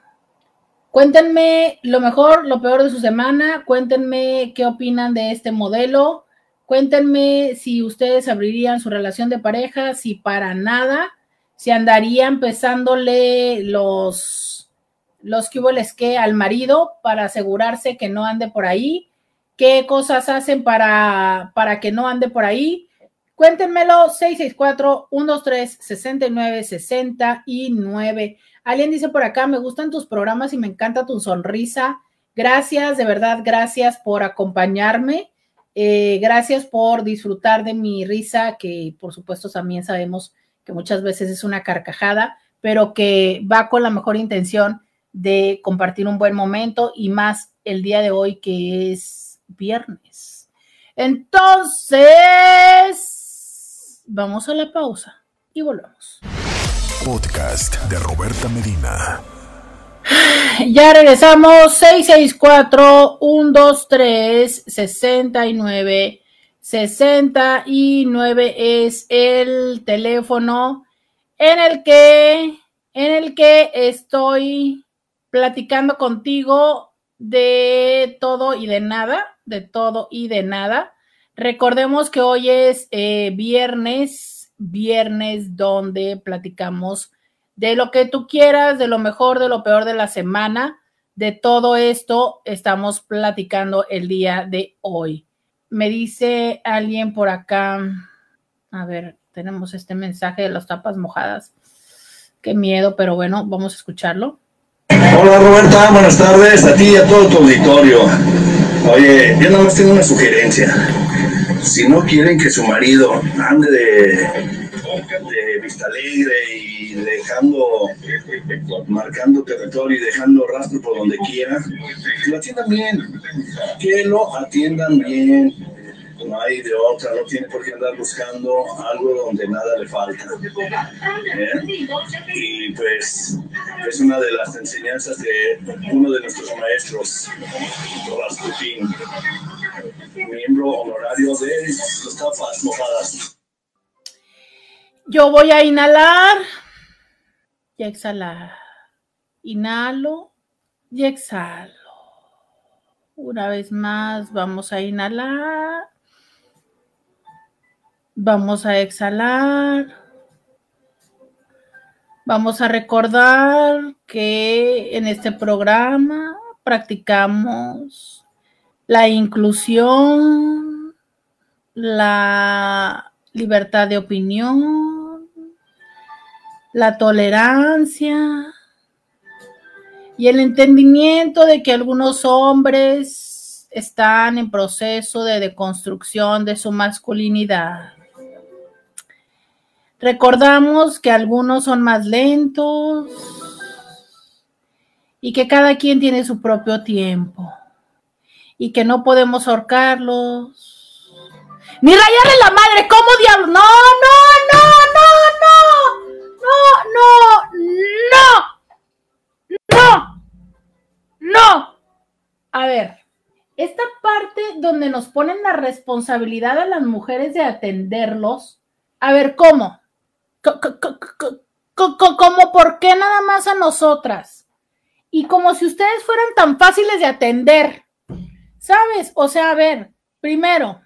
cuéntenme lo mejor, lo peor de su semana. Cuéntenme qué opinan de este modelo. Cuéntenme si ustedes abrirían su relación de pareja, si para nada, si andarían pesándole los, los que que al marido para asegurarse que no ande por ahí, qué cosas hacen para, para que no ande por ahí. Cuéntenmelo, 664-123-6969. Alguien dice por acá, me gustan tus programas y me encanta tu sonrisa. Gracias, de verdad, gracias por acompañarme. Eh, gracias por disfrutar de mi risa, que por supuesto también sabemos que muchas veces es una carcajada, pero que va con la mejor intención de compartir un buen momento y más el día de hoy que es viernes. Entonces, vamos a la pausa y volvemos. Podcast de Roberta Medina. Ya regresamos, 664-123-69. 69 es el teléfono en el que en el que estoy platicando contigo de todo y de nada, de todo y de nada. Recordemos que hoy es eh, viernes, viernes donde platicamos de lo que tú quieras, de lo mejor, de lo peor de la semana. De todo esto estamos platicando el día de hoy. Me dice alguien por acá, a ver, tenemos este mensaje de las tapas mojadas. Qué miedo, pero bueno, vamos a escucharlo. Hola Roberta, buenas tardes a ti y a todo tu auditorio. Oye, yo nada más tengo una sugerencia. Si no quieren que su marido ande de de Vista Alegre y dejando, marcando territorio y dejando rastro por donde quiera, que lo atiendan bien, que lo atiendan bien, no hay de otra, no tiene por qué andar buscando algo donde nada le falta. ¿Eh? Y pues es una de las enseñanzas de uno de nuestros maestros, Rasputin, Yo voy a inhalar y exhalar. Inhalo y exhalo. Una vez más vamos a inhalar. Vamos a exhalar. Vamos a recordar que en este programa practicamos la inclusión, la libertad de opinión, la tolerancia y el entendimiento de que algunos hombres están en proceso de deconstrucción de su masculinidad. Recordamos que algunos son más lentos y que cada quien tiene su propio tiempo y que no podemos ahorcarlos ni rayarle la madre, ¿cómo diablos? No, no, no, no, no, no, no, no, no. A ver, esta parte donde nos ponen la responsabilidad a las mujeres de atenderlos, a ver, ¿cómo? ¿Cómo por qué nada más a nosotras? Y como si ustedes fueran tan fáciles de atender, ¿sabes? O sea, a ver, primero,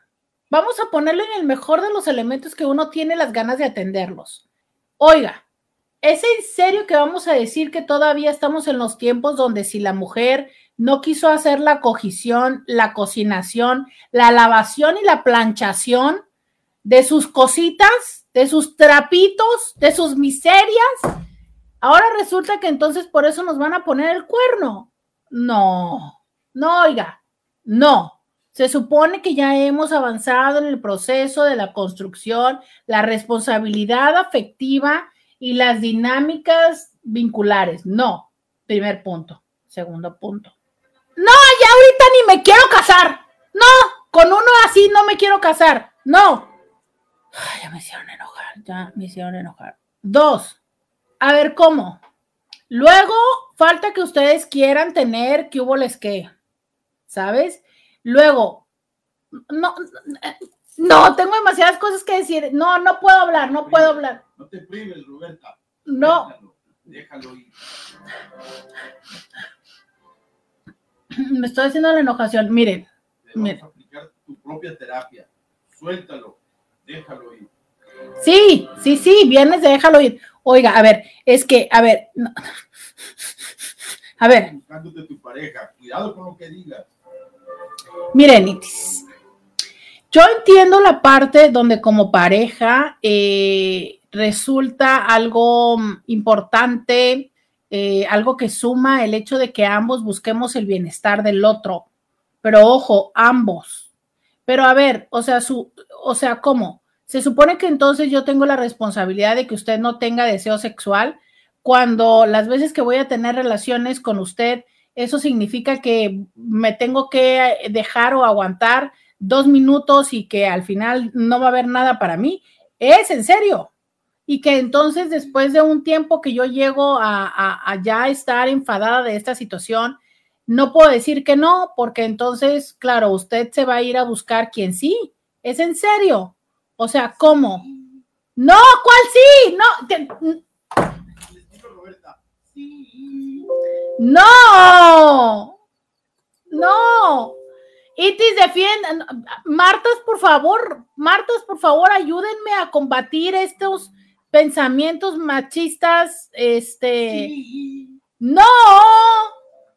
vamos a ponerle en el mejor de los elementos que uno tiene las ganas de atenderlos. Oiga, ¿es en serio que vamos a decir que todavía estamos en los tiempos donde si la mujer no quiso hacer la cogición, la cocinación, la lavación y la planchación de sus cositas, de sus trapitos, de sus miserias, ahora resulta que entonces por eso nos van a poner el cuerno? No, no, oiga, no. Se supone que ya hemos avanzado en el proceso de la construcción, la responsabilidad afectiva y las dinámicas vinculares. No, primer punto. Segundo punto. No, ya ahorita ni me quiero casar. No, con uno así no me quiero casar. No. ya me hicieron enojar, ya me hicieron enojar. Dos, a ver cómo. Luego, falta que ustedes quieran tener que hubo les que, ¿sabes? Luego, no, no, tengo demasiadas cosas que decir. No, no puedo hablar, no puedo hablar. No te prives, Roberta. No. Déjalo, ir. Me estoy haciendo la enojación. Miren, miren. Vamos a aplicar tu propia terapia. Suéltalo, déjalo ir. Sí, sí, sí, vienes de déjalo ir. Oiga, a ver, es que, a ver, no. a ver. Buscándote tu pareja. Cuidado con lo que digas. Miren, Itis, yo entiendo la parte donde como pareja eh, resulta algo importante, eh, algo que suma el hecho de que ambos busquemos el bienestar del otro. Pero ojo, ambos. Pero a ver, o sea, su, o sea, ¿cómo? Se supone que entonces yo tengo la responsabilidad de que usted no tenga deseo sexual cuando las veces que voy a tener relaciones con usted, eso significa que me tengo que dejar o aguantar dos minutos y que al final no va a haber nada para mí. Es en serio. Y que entonces después de un tiempo que yo llego a, a, ya estar enfadada de esta situación, no puedo decir que no, porque entonces, claro, usted se va a ir a buscar quien sí. Es en serio. O sea, ¿cómo? No, ¿cuál sí? No. Te, no. No. Itis defienda. Martas, por favor, Martas, por favor, ayúdenme a combatir estos pensamientos machistas. Este. No.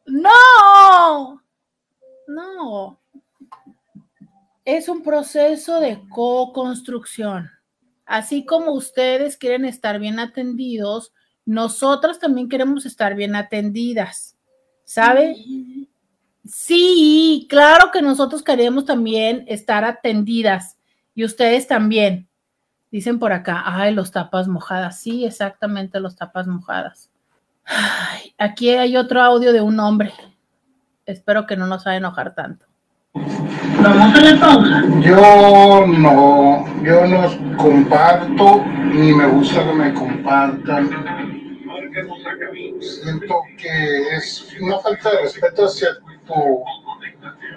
No. No es un proceso de co-construcción. Así como ustedes quieren estar bien atendidos, nosotras también queremos estar bien atendidas. ¿Sabe? Sí, claro que nosotros queremos también estar atendidas y ustedes también. Dicen por acá, ay, los tapas mojadas. Sí, exactamente, los tapas mojadas. Ay, aquí hay otro audio de un hombre. Espero que no nos va a enojar tanto. Vamos a la pausa. Yo no, yo no comparto ni me gusta que me compartan. Siento que es una falta de respeto hacia tu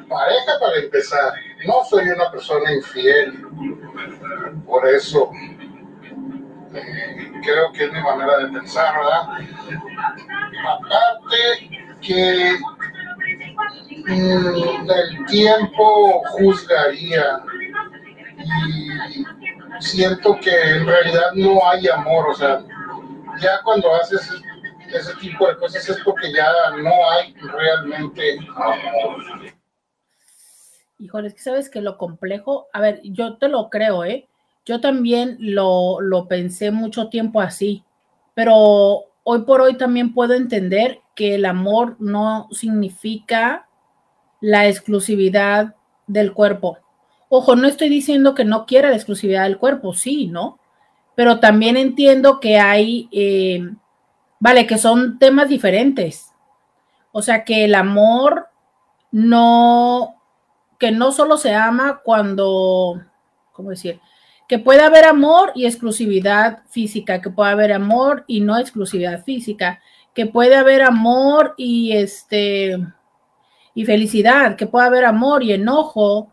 pareja para empezar. No soy una persona infiel. Por eso eh, creo que es mi manera de pensar, ¿verdad? Aparte que Mm, del tiempo juzgaría y siento que en realidad no hay amor, o sea, ya cuando haces ese tipo de cosas es porque ya no hay realmente. Híjole, es que sabes que lo complejo, a ver, yo te lo creo, ¿eh? Yo también lo, lo pensé mucho tiempo así, pero hoy por hoy también puedo entender que el amor no significa la exclusividad del cuerpo. Ojo, no estoy diciendo que no quiera la exclusividad del cuerpo, sí, ¿no? Pero también entiendo que hay, eh, vale, que son temas diferentes. O sea, que el amor no, que no solo se ama cuando, ¿cómo decir? Que puede haber amor y exclusividad física, que puede haber amor y no exclusividad física, que puede haber amor y este, y felicidad, que pueda haber amor y enojo,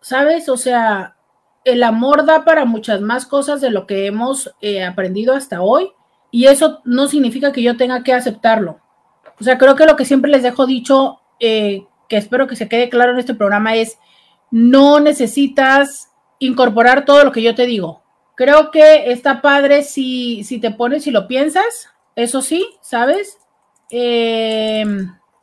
¿sabes? O sea, el amor da para muchas más cosas de lo que hemos eh, aprendido hasta hoy y eso no significa que yo tenga que aceptarlo. O sea, creo que lo que siempre les dejo dicho, eh, que espero que se quede claro en este programa es, no necesitas incorporar todo lo que yo te digo. Creo que está padre si, si te pones y lo piensas, eso sí, ¿sabes? Eh,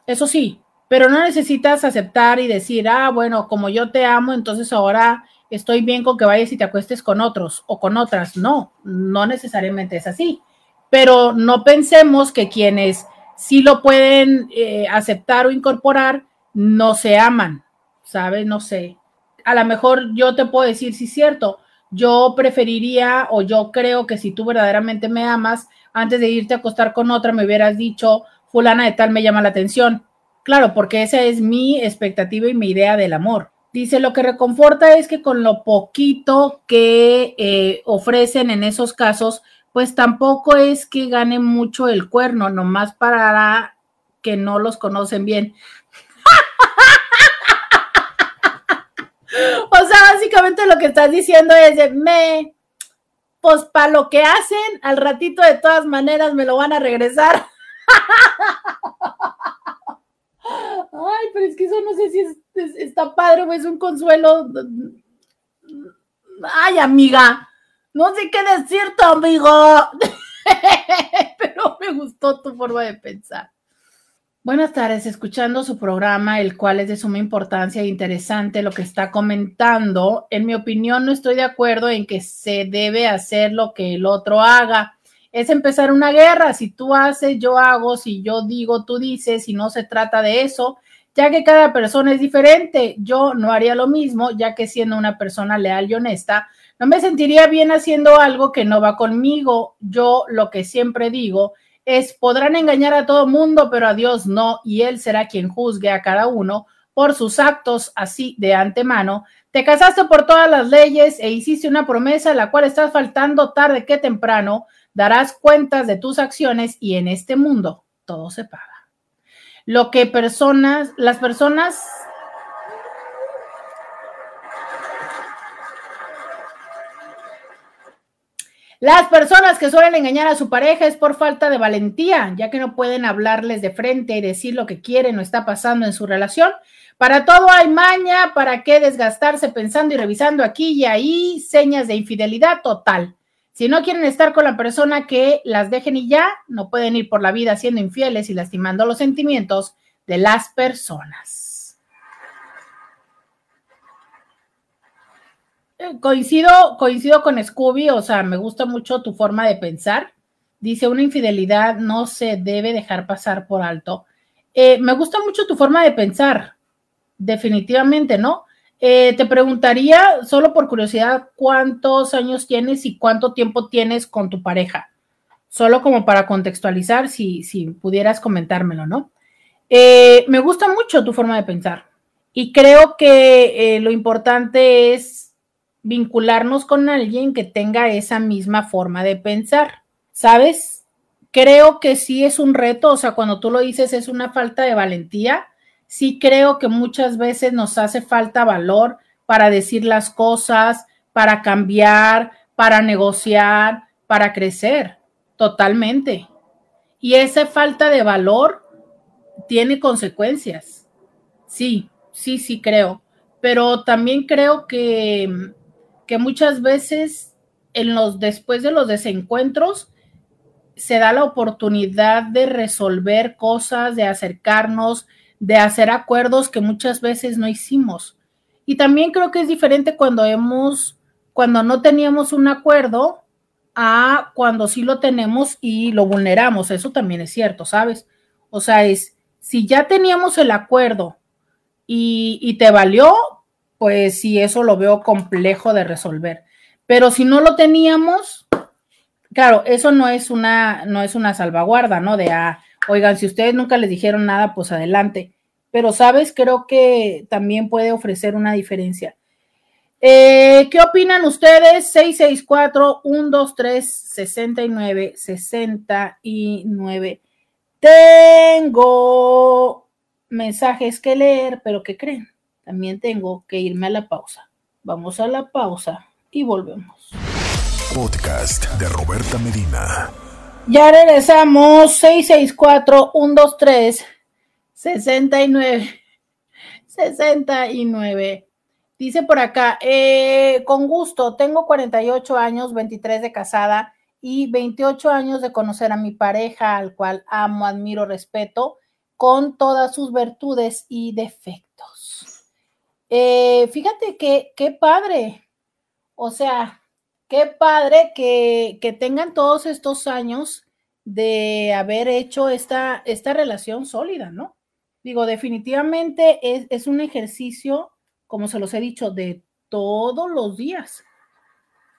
eso sí, pero no necesitas aceptar y decir, ah, bueno, como yo te amo, entonces ahora estoy bien con que vayas y te acuestes con otros o con otras. No, no necesariamente es así. Pero no pensemos que quienes sí lo pueden eh, aceptar o incorporar no se aman, ¿sabes? No sé. A lo mejor yo te puedo decir, sí, cierto, yo preferiría o yo creo que si tú verdaderamente me amas, antes de irte a acostar con otra, me hubieras dicho, fulana de tal me llama la atención. Claro, porque esa es mi expectativa y mi idea del amor. Dice, lo que reconforta es que con lo poquito que eh, ofrecen en esos casos, pues tampoco es que gane mucho el cuerno, nomás para que no los conocen bien. o sea, básicamente lo que estás diciendo es me, pues para lo que hacen, al ratito de todas maneras me lo van a regresar. Ay, pero es que eso no sé si está padre o es un consuelo. Ay, amiga, no sé qué decirte, amigo. pero me gustó tu forma de pensar. Buenas tardes, escuchando su programa, el cual es de suma importancia e interesante lo que está comentando. En mi opinión, no estoy de acuerdo en que se debe hacer lo que el otro haga es empezar una guerra. Si tú haces, yo hago, si yo digo, tú dices, y no se trata de eso, ya que cada persona es diferente. Yo no haría lo mismo, ya que siendo una persona leal y honesta, no me sentiría bien haciendo algo que no va conmigo. Yo lo que siempre digo es, podrán engañar a todo mundo, pero a Dios no, y Él será quien juzgue a cada uno por sus actos así de antemano. Te casaste por todas las leyes e hiciste una promesa, la cual estás faltando tarde que temprano darás cuentas de tus acciones y en este mundo todo se paga. Lo que personas, las personas Las personas que suelen engañar a su pareja es por falta de valentía, ya que no pueden hablarles de frente y decir lo que quieren o está pasando en su relación. Para todo hay maña, para qué desgastarse pensando y revisando aquí y ahí señas de infidelidad total. Si no quieren estar con la persona que las dejen y ya, no pueden ir por la vida siendo infieles y lastimando los sentimientos de las personas. Eh, coincido, coincido con Scooby, o sea, me gusta mucho tu forma de pensar. Dice, una infidelidad no se debe dejar pasar por alto. Eh, me gusta mucho tu forma de pensar, definitivamente, ¿no? Eh, te preguntaría, solo por curiosidad, ¿cuántos años tienes y cuánto tiempo tienes con tu pareja? Solo como para contextualizar, si, si pudieras comentármelo, ¿no? Eh, me gusta mucho tu forma de pensar y creo que lo importante es vincularnos con alguien que tenga esa misma forma de pensar, ¿sabes? Creo que sí es un reto, o sea, cuando tú lo dices es una falta de valentía, sí creo que muchas veces nos hace falta valor para decir las cosas, para cambiar, para negociar, para crecer, totalmente. Y esa falta de valor tiene consecuencias. Sí, sí, sí creo. Pero también creo que, que muchas veces en los después de los desencuentros se da la oportunidad de resolver cosas, de acercarnos, de hacer acuerdos que muchas veces no hicimos. Y también creo que es diferente cuando hemos, cuando no teníamos un acuerdo a cuando sí lo tenemos y lo vulneramos. Eso también es cierto, ¿sabes? O sea, es, si ya teníamos el acuerdo y, y te valió, pues sí, eso lo veo complejo de resolver. Pero si no lo teníamos, claro, eso no es una, no es una salvaguarda, ¿no? De, ah, Oigan, si ustedes nunca les dijeron nada, pues adelante. Pero, ¿sabes? Creo que también puede ofrecer una diferencia. Eh, ¿Qué opinan ustedes? 664-123-69-69. Tengo mensajes que leer, pero ¿qué creen? También tengo que irme a la pausa. Vamos a la pausa y volvemos. Podcast de Roberta Medina. Ya regresamos, 664-123-69. 69. Dice por acá, eh, con gusto, tengo 48 años, 23 de casada y 28 años de conocer a mi pareja, al cual amo, admiro, respeto, con todas sus virtudes y defectos. Eh, fíjate que qué padre, o sea, qué padre que, que, tengan todos estos años de haber hecho esta, esta relación sólida, ¿no? Digo, definitivamente es, es un ejercicio como se los he dicho, de todos los días.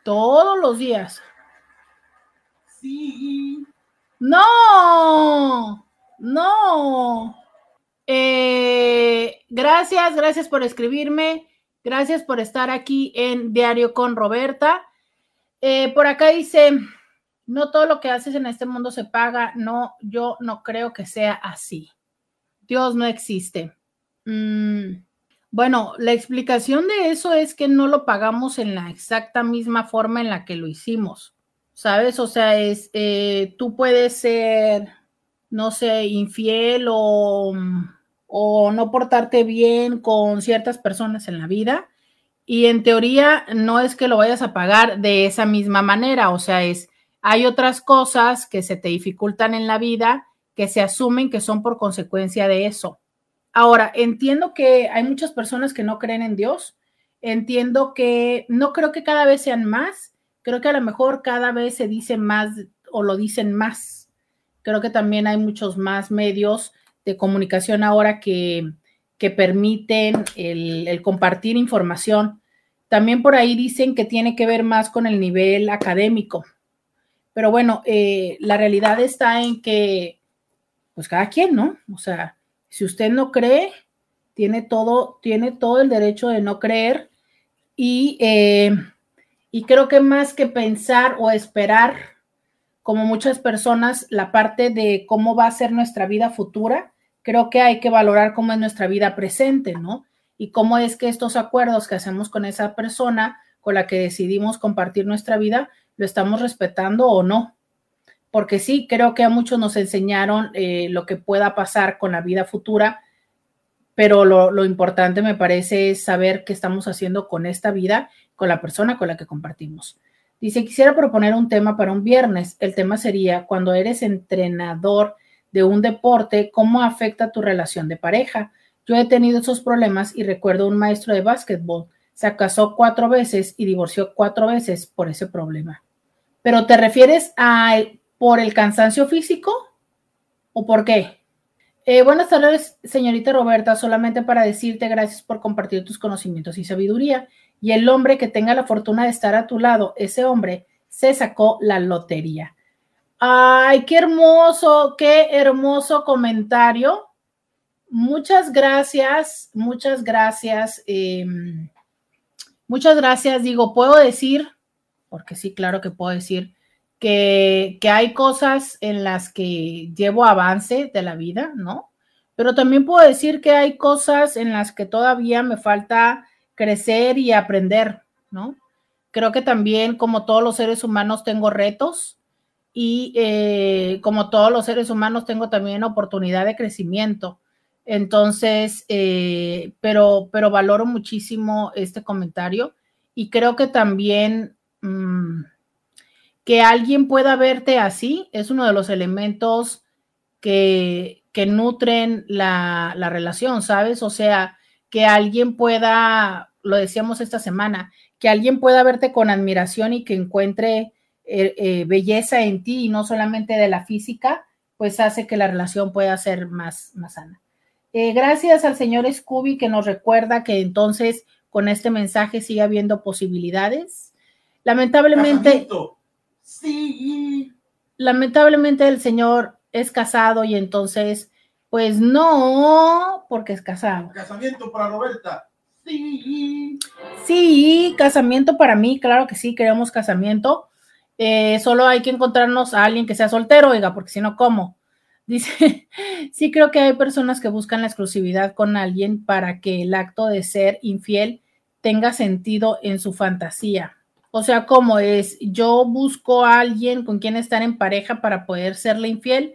Todos los días. Sí. No, no. Eh, gracias, gracias por escribirme. Gracias por estar aquí en Diario con Roberta. Eh, por acá dice, no todo lo que haces en este mundo se paga. No, yo no creo que sea así. Dios no existe. Mm. Bueno, la explicación de eso es que no lo pagamos en la exacta misma forma en la que lo hicimos, ¿sabes? O sea, es, eh, tú puedes ser, no sé, infiel o, o no portarte bien con ciertas personas en la vida y en teoría no es que lo vayas a pagar de esa misma manera, o sea, es, hay otras cosas que se te dificultan en la vida que se asumen que son por consecuencia de eso. Ahora, entiendo que hay muchas personas que no creen en Dios. Entiendo que no creo que cada vez sean más. Creo que a lo mejor cada vez se dice más o lo dicen más. Creo que también hay muchos más medios de comunicación ahora que, que permiten el, compartir información. También por ahí dicen que tiene que ver más con el nivel académico. Pero bueno, eh, la realidad está en que, pues cada quien, ¿no? O sea, si usted no cree, tiene todo, tiene todo el derecho de no creer y, eh, y creo que más que pensar o esperar, como muchas personas, la parte de cómo va a ser nuestra vida futura, creo que hay que valorar cómo es nuestra vida presente, ¿no? Y cómo es que estos acuerdos que hacemos con esa persona con la que decidimos compartir nuestra vida, lo estamos respetando o no porque sí, creo que a muchos nos enseñaron eh, lo que pueda pasar con la vida futura, pero lo, lo, importante me parece es saber qué estamos haciendo con esta vida, con la persona con la que compartimos. Dice, quisiera proponer un tema para un viernes. El tema sería, cuando eres entrenador de un deporte, ¿cómo afecta tu relación de pareja? Yo he tenido esos problemas y recuerdo un maestro de básquetbol. Se casó cuatro veces y divorció cuatro veces por ese problema. Pero te refieres a por el cansancio físico o por qué? Eh, buenas tardes, señorita Roberta, solamente para decirte gracias por compartir tus conocimientos y sabiduría. Y el hombre que tenga la fortuna de estar a tu lado, ese hombre se sacó la lotería. Ay, qué hermoso, qué hermoso comentario. Muchas gracias, muchas gracias. Eh, muchas gracias, digo, puedo decir, porque sí, claro que puedo decir, que, hay cosas en las que llevo avance de la vida, ¿no? Pero también puedo decir que hay cosas en las que todavía me falta crecer y aprender, ¿no? Creo que también, como todos los seres humanos, tengo retos y eh, como todos los seres humanos, tengo también oportunidad de crecimiento. Entonces, eh, pero, pero valoro muchísimo este comentario y creo que también... Mmm, que alguien pueda verte así es uno de los elementos que, que nutren la, la, relación, ¿sabes? O sea, que alguien pueda, lo decíamos esta semana, que alguien pueda verte con admiración y que encuentre eh, eh, belleza en ti y no solamente de la física, pues hace que la relación pueda ser más, más sana. Eh, gracias al señor Scooby que nos recuerda que entonces con este mensaje sigue habiendo posibilidades. Lamentablemente... Sí. Lamentablemente el señor es casado y entonces, pues no, porque es casado. Casamiento para Roberta. Sí. Sí, casamiento para mí, claro que sí, queremos casamiento. Eh, solo hay que encontrarnos a alguien que sea soltero, oiga, porque si no, ¿cómo? Dice, sí creo que hay personas que buscan la exclusividad con alguien para que el acto de ser infiel tenga sentido en su fantasía. O sea, ¿cómo es? Yo busco a alguien con quien estar en pareja para poder serle infiel.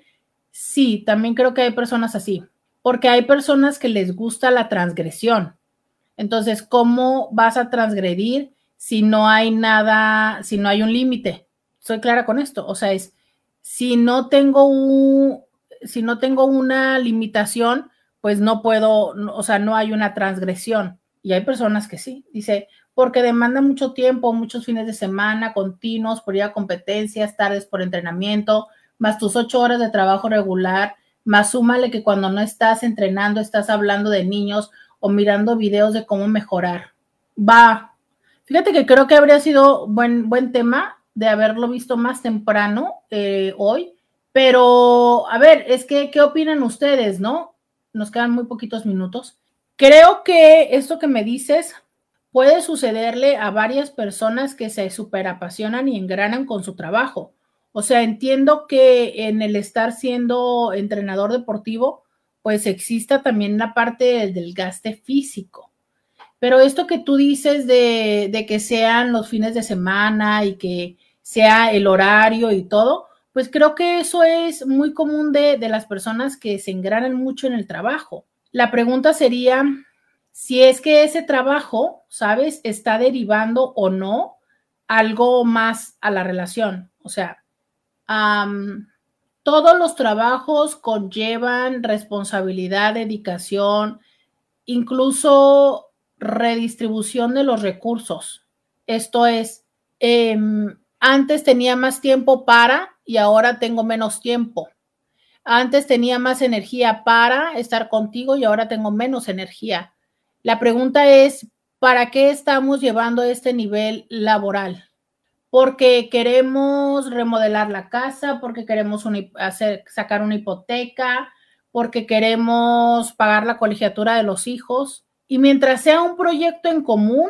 Sí, también creo que hay personas así, porque hay personas que les gusta la transgresión. Entonces, ¿cómo vas a transgredir si no hay nada, si no hay un límite? Soy clara con esto. O sea, es, si no tengo un, si no tengo una limitación, pues no puedo, o sea, no hay una transgresión. Y hay personas que sí. Dice, porque demanda mucho tiempo, muchos fines de semana continuos por ir a competencias, tardes por entrenamiento, más tus ocho horas de trabajo regular, más súmale que cuando no estás entrenando, estás hablando de niños o mirando videos de cómo mejorar. Va. Fíjate que creo que habría sido buen, buen tema de haberlo visto más temprano eh, hoy, pero a ver, es que, ¿qué opinan ustedes, no? Nos quedan muy poquitos minutos. Creo que esto que me dices puede sucederle a varias personas que se superapasionan y engranan con su trabajo. O sea, entiendo que en el estar siendo entrenador deportivo, pues exista también la parte del gaste físico. Pero esto que tú dices de, de, que sean los fines de semana y que sea el horario y todo, pues creo que eso es muy común de, de las personas que se engranan mucho en el trabajo. La pregunta sería si es que ese trabajo, ¿sabes?, está derivando o no algo más a la relación. O sea, todos los trabajos conllevan responsabilidad, dedicación, incluso redistribución de los recursos. Esto es, em, antes tenía más tiempo para y ahora tengo menos tiempo. Antes tenía más energía para estar contigo y ahora tengo menos energía. La pregunta es, ¿para qué estamos llevando este nivel laboral? porque queremos remodelar la casa, porque queremos hacer, sacar una hipoteca, porque queremos pagar la colegiatura de los hijos. Y mientras sea un proyecto en común,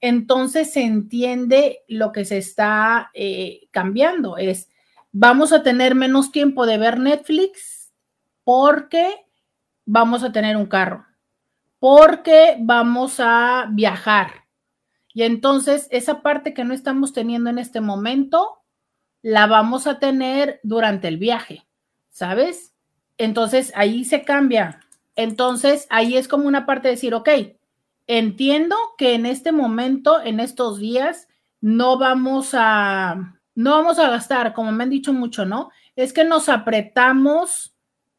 entonces se entiende lo que se está eh, cambiando. Es, vamos a tener menos tiempo de ver Netflix porque vamos a tener un carro, porque vamos a viajar, y entonces esa parte que no estamos teniendo en este momento, la vamos a tener durante el viaje, ¿sabes? Entonces ahí se cambia. Entonces ahí es como una parte de decir, ok, entiendo que en este momento, en estos días, no vamos a, no vamos a gastar, como me han dicho mucho, ¿no? Es que nos apretamos,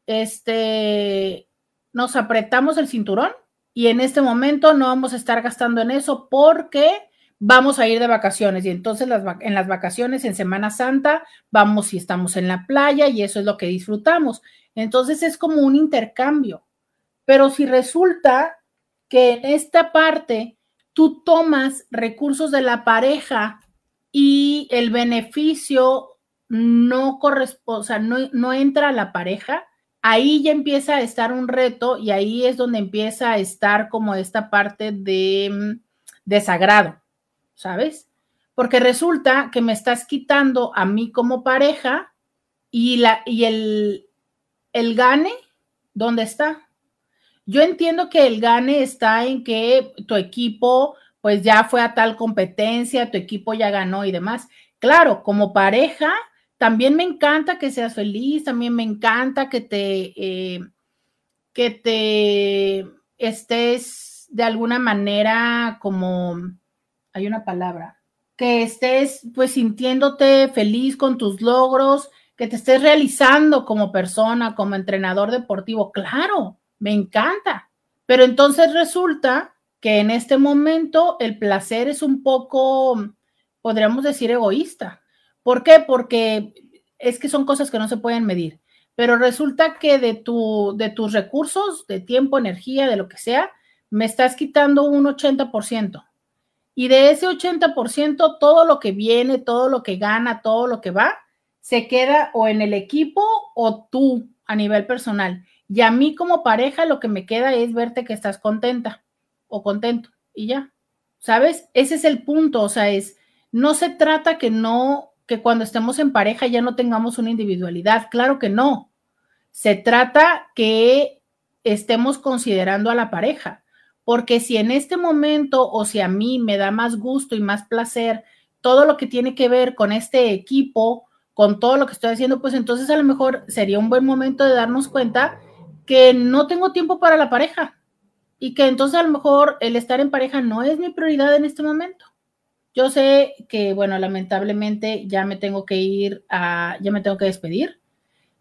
este, nos apretamos el cinturón y en este momento no vamos a estar gastando en eso porque vamos a ir de vacaciones y entonces las, en las vacaciones en Semana Santa vamos y estamos en la playa y eso es lo que disfrutamos. Entonces es como un intercambio. Pero si resulta que en esta parte tú tomas recursos de la pareja y el beneficio no corresponde, o sea, no, no entra a la pareja, ahí ya empieza a estar un reto y ahí es donde empieza a estar como esta parte de mm, desagrado, ¿sabes? Porque resulta que me estás quitando a mí como pareja y, la, y el, el gane, ¿dónde está? Yo entiendo que el gane está en que tu equipo pues ya fue a tal competencia, tu equipo ya ganó y demás. Claro, como pareja, también me encanta que seas feliz, también me encanta que te, eh, que te estés de alguna manera como, hay una palabra, que estés pues sintiéndote feliz con tus logros, que te estés realizando como persona, como entrenador deportivo. Claro, me encanta. Pero entonces resulta que en este momento el placer es un poco, podríamos decir, egoísta. ¿Por qué? Porque es que son cosas que no se pueden medir. Pero resulta que de, tu, de tus recursos, de tiempo, energía, de lo que sea, me estás quitando un 80%. Y de ese 80%, todo lo que viene, todo lo que gana, todo lo que va, se queda o en el equipo o tú a nivel personal. Y a mí como pareja lo que me queda es verte que estás contenta o contento y ya. ¿Sabes? Ese es el punto, o sea, es, no se trata que no que cuando estemos en pareja ya no tengamos una individualidad. Claro que no. Se trata que estemos considerando a la pareja, porque si en este momento o si a mí me da más gusto y más placer todo lo que tiene que ver con este equipo, con todo lo que estoy haciendo, pues entonces a lo mejor sería un buen momento de darnos cuenta que no tengo tiempo para la pareja, y que entonces a lo mejor el estar en pareja no es mi prioridad en este momento. Yo sé que, bueno, lamentablemente ya me tengo que ir a, ya me tengo que despedir,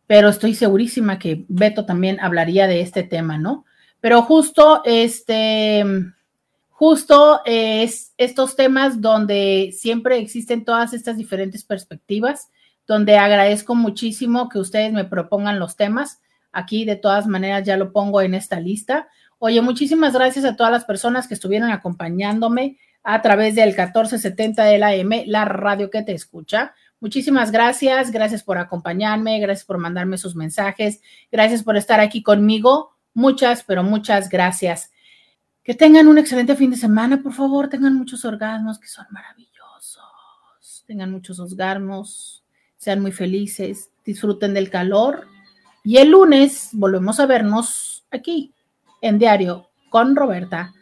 pero estoy segurísima que Beto también hablaría de este tema, ¿no? Pero justo este, justo es estos temas donde siempre existen todas estas diferentes perspectivas, donde agradezco muchísimo que ustedes me propongan los temas. Aquí de todas maneras ya lo pongo en esta lista. Oye, muchísimas gracias a todas las personas que estuvieron acompañándome a través del 1470 de la AM, la radio que te escucha. Muchísimas gracias, gracias por acompañarme, gracias por mandarme sus mensajes, gracias por estar aquí conmigo. Muchas, pero muchas gracias. Que tengan un excelente fin de semana, por favor, tengan muchos orgasmos que son maravillosos. Tengan muchos orgasmos, sean muy felices, disfruten del calor. Y el lunes volvemos a vernos aquí en Diario con Roberta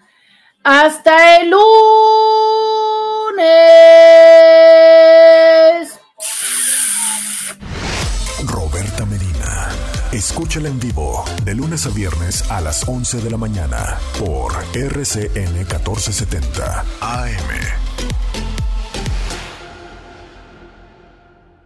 hasta el lunes. Roberta Medina. Escúchala en vivo de lunes a viernes a las 11 de la mañana por RCN 1470 AM.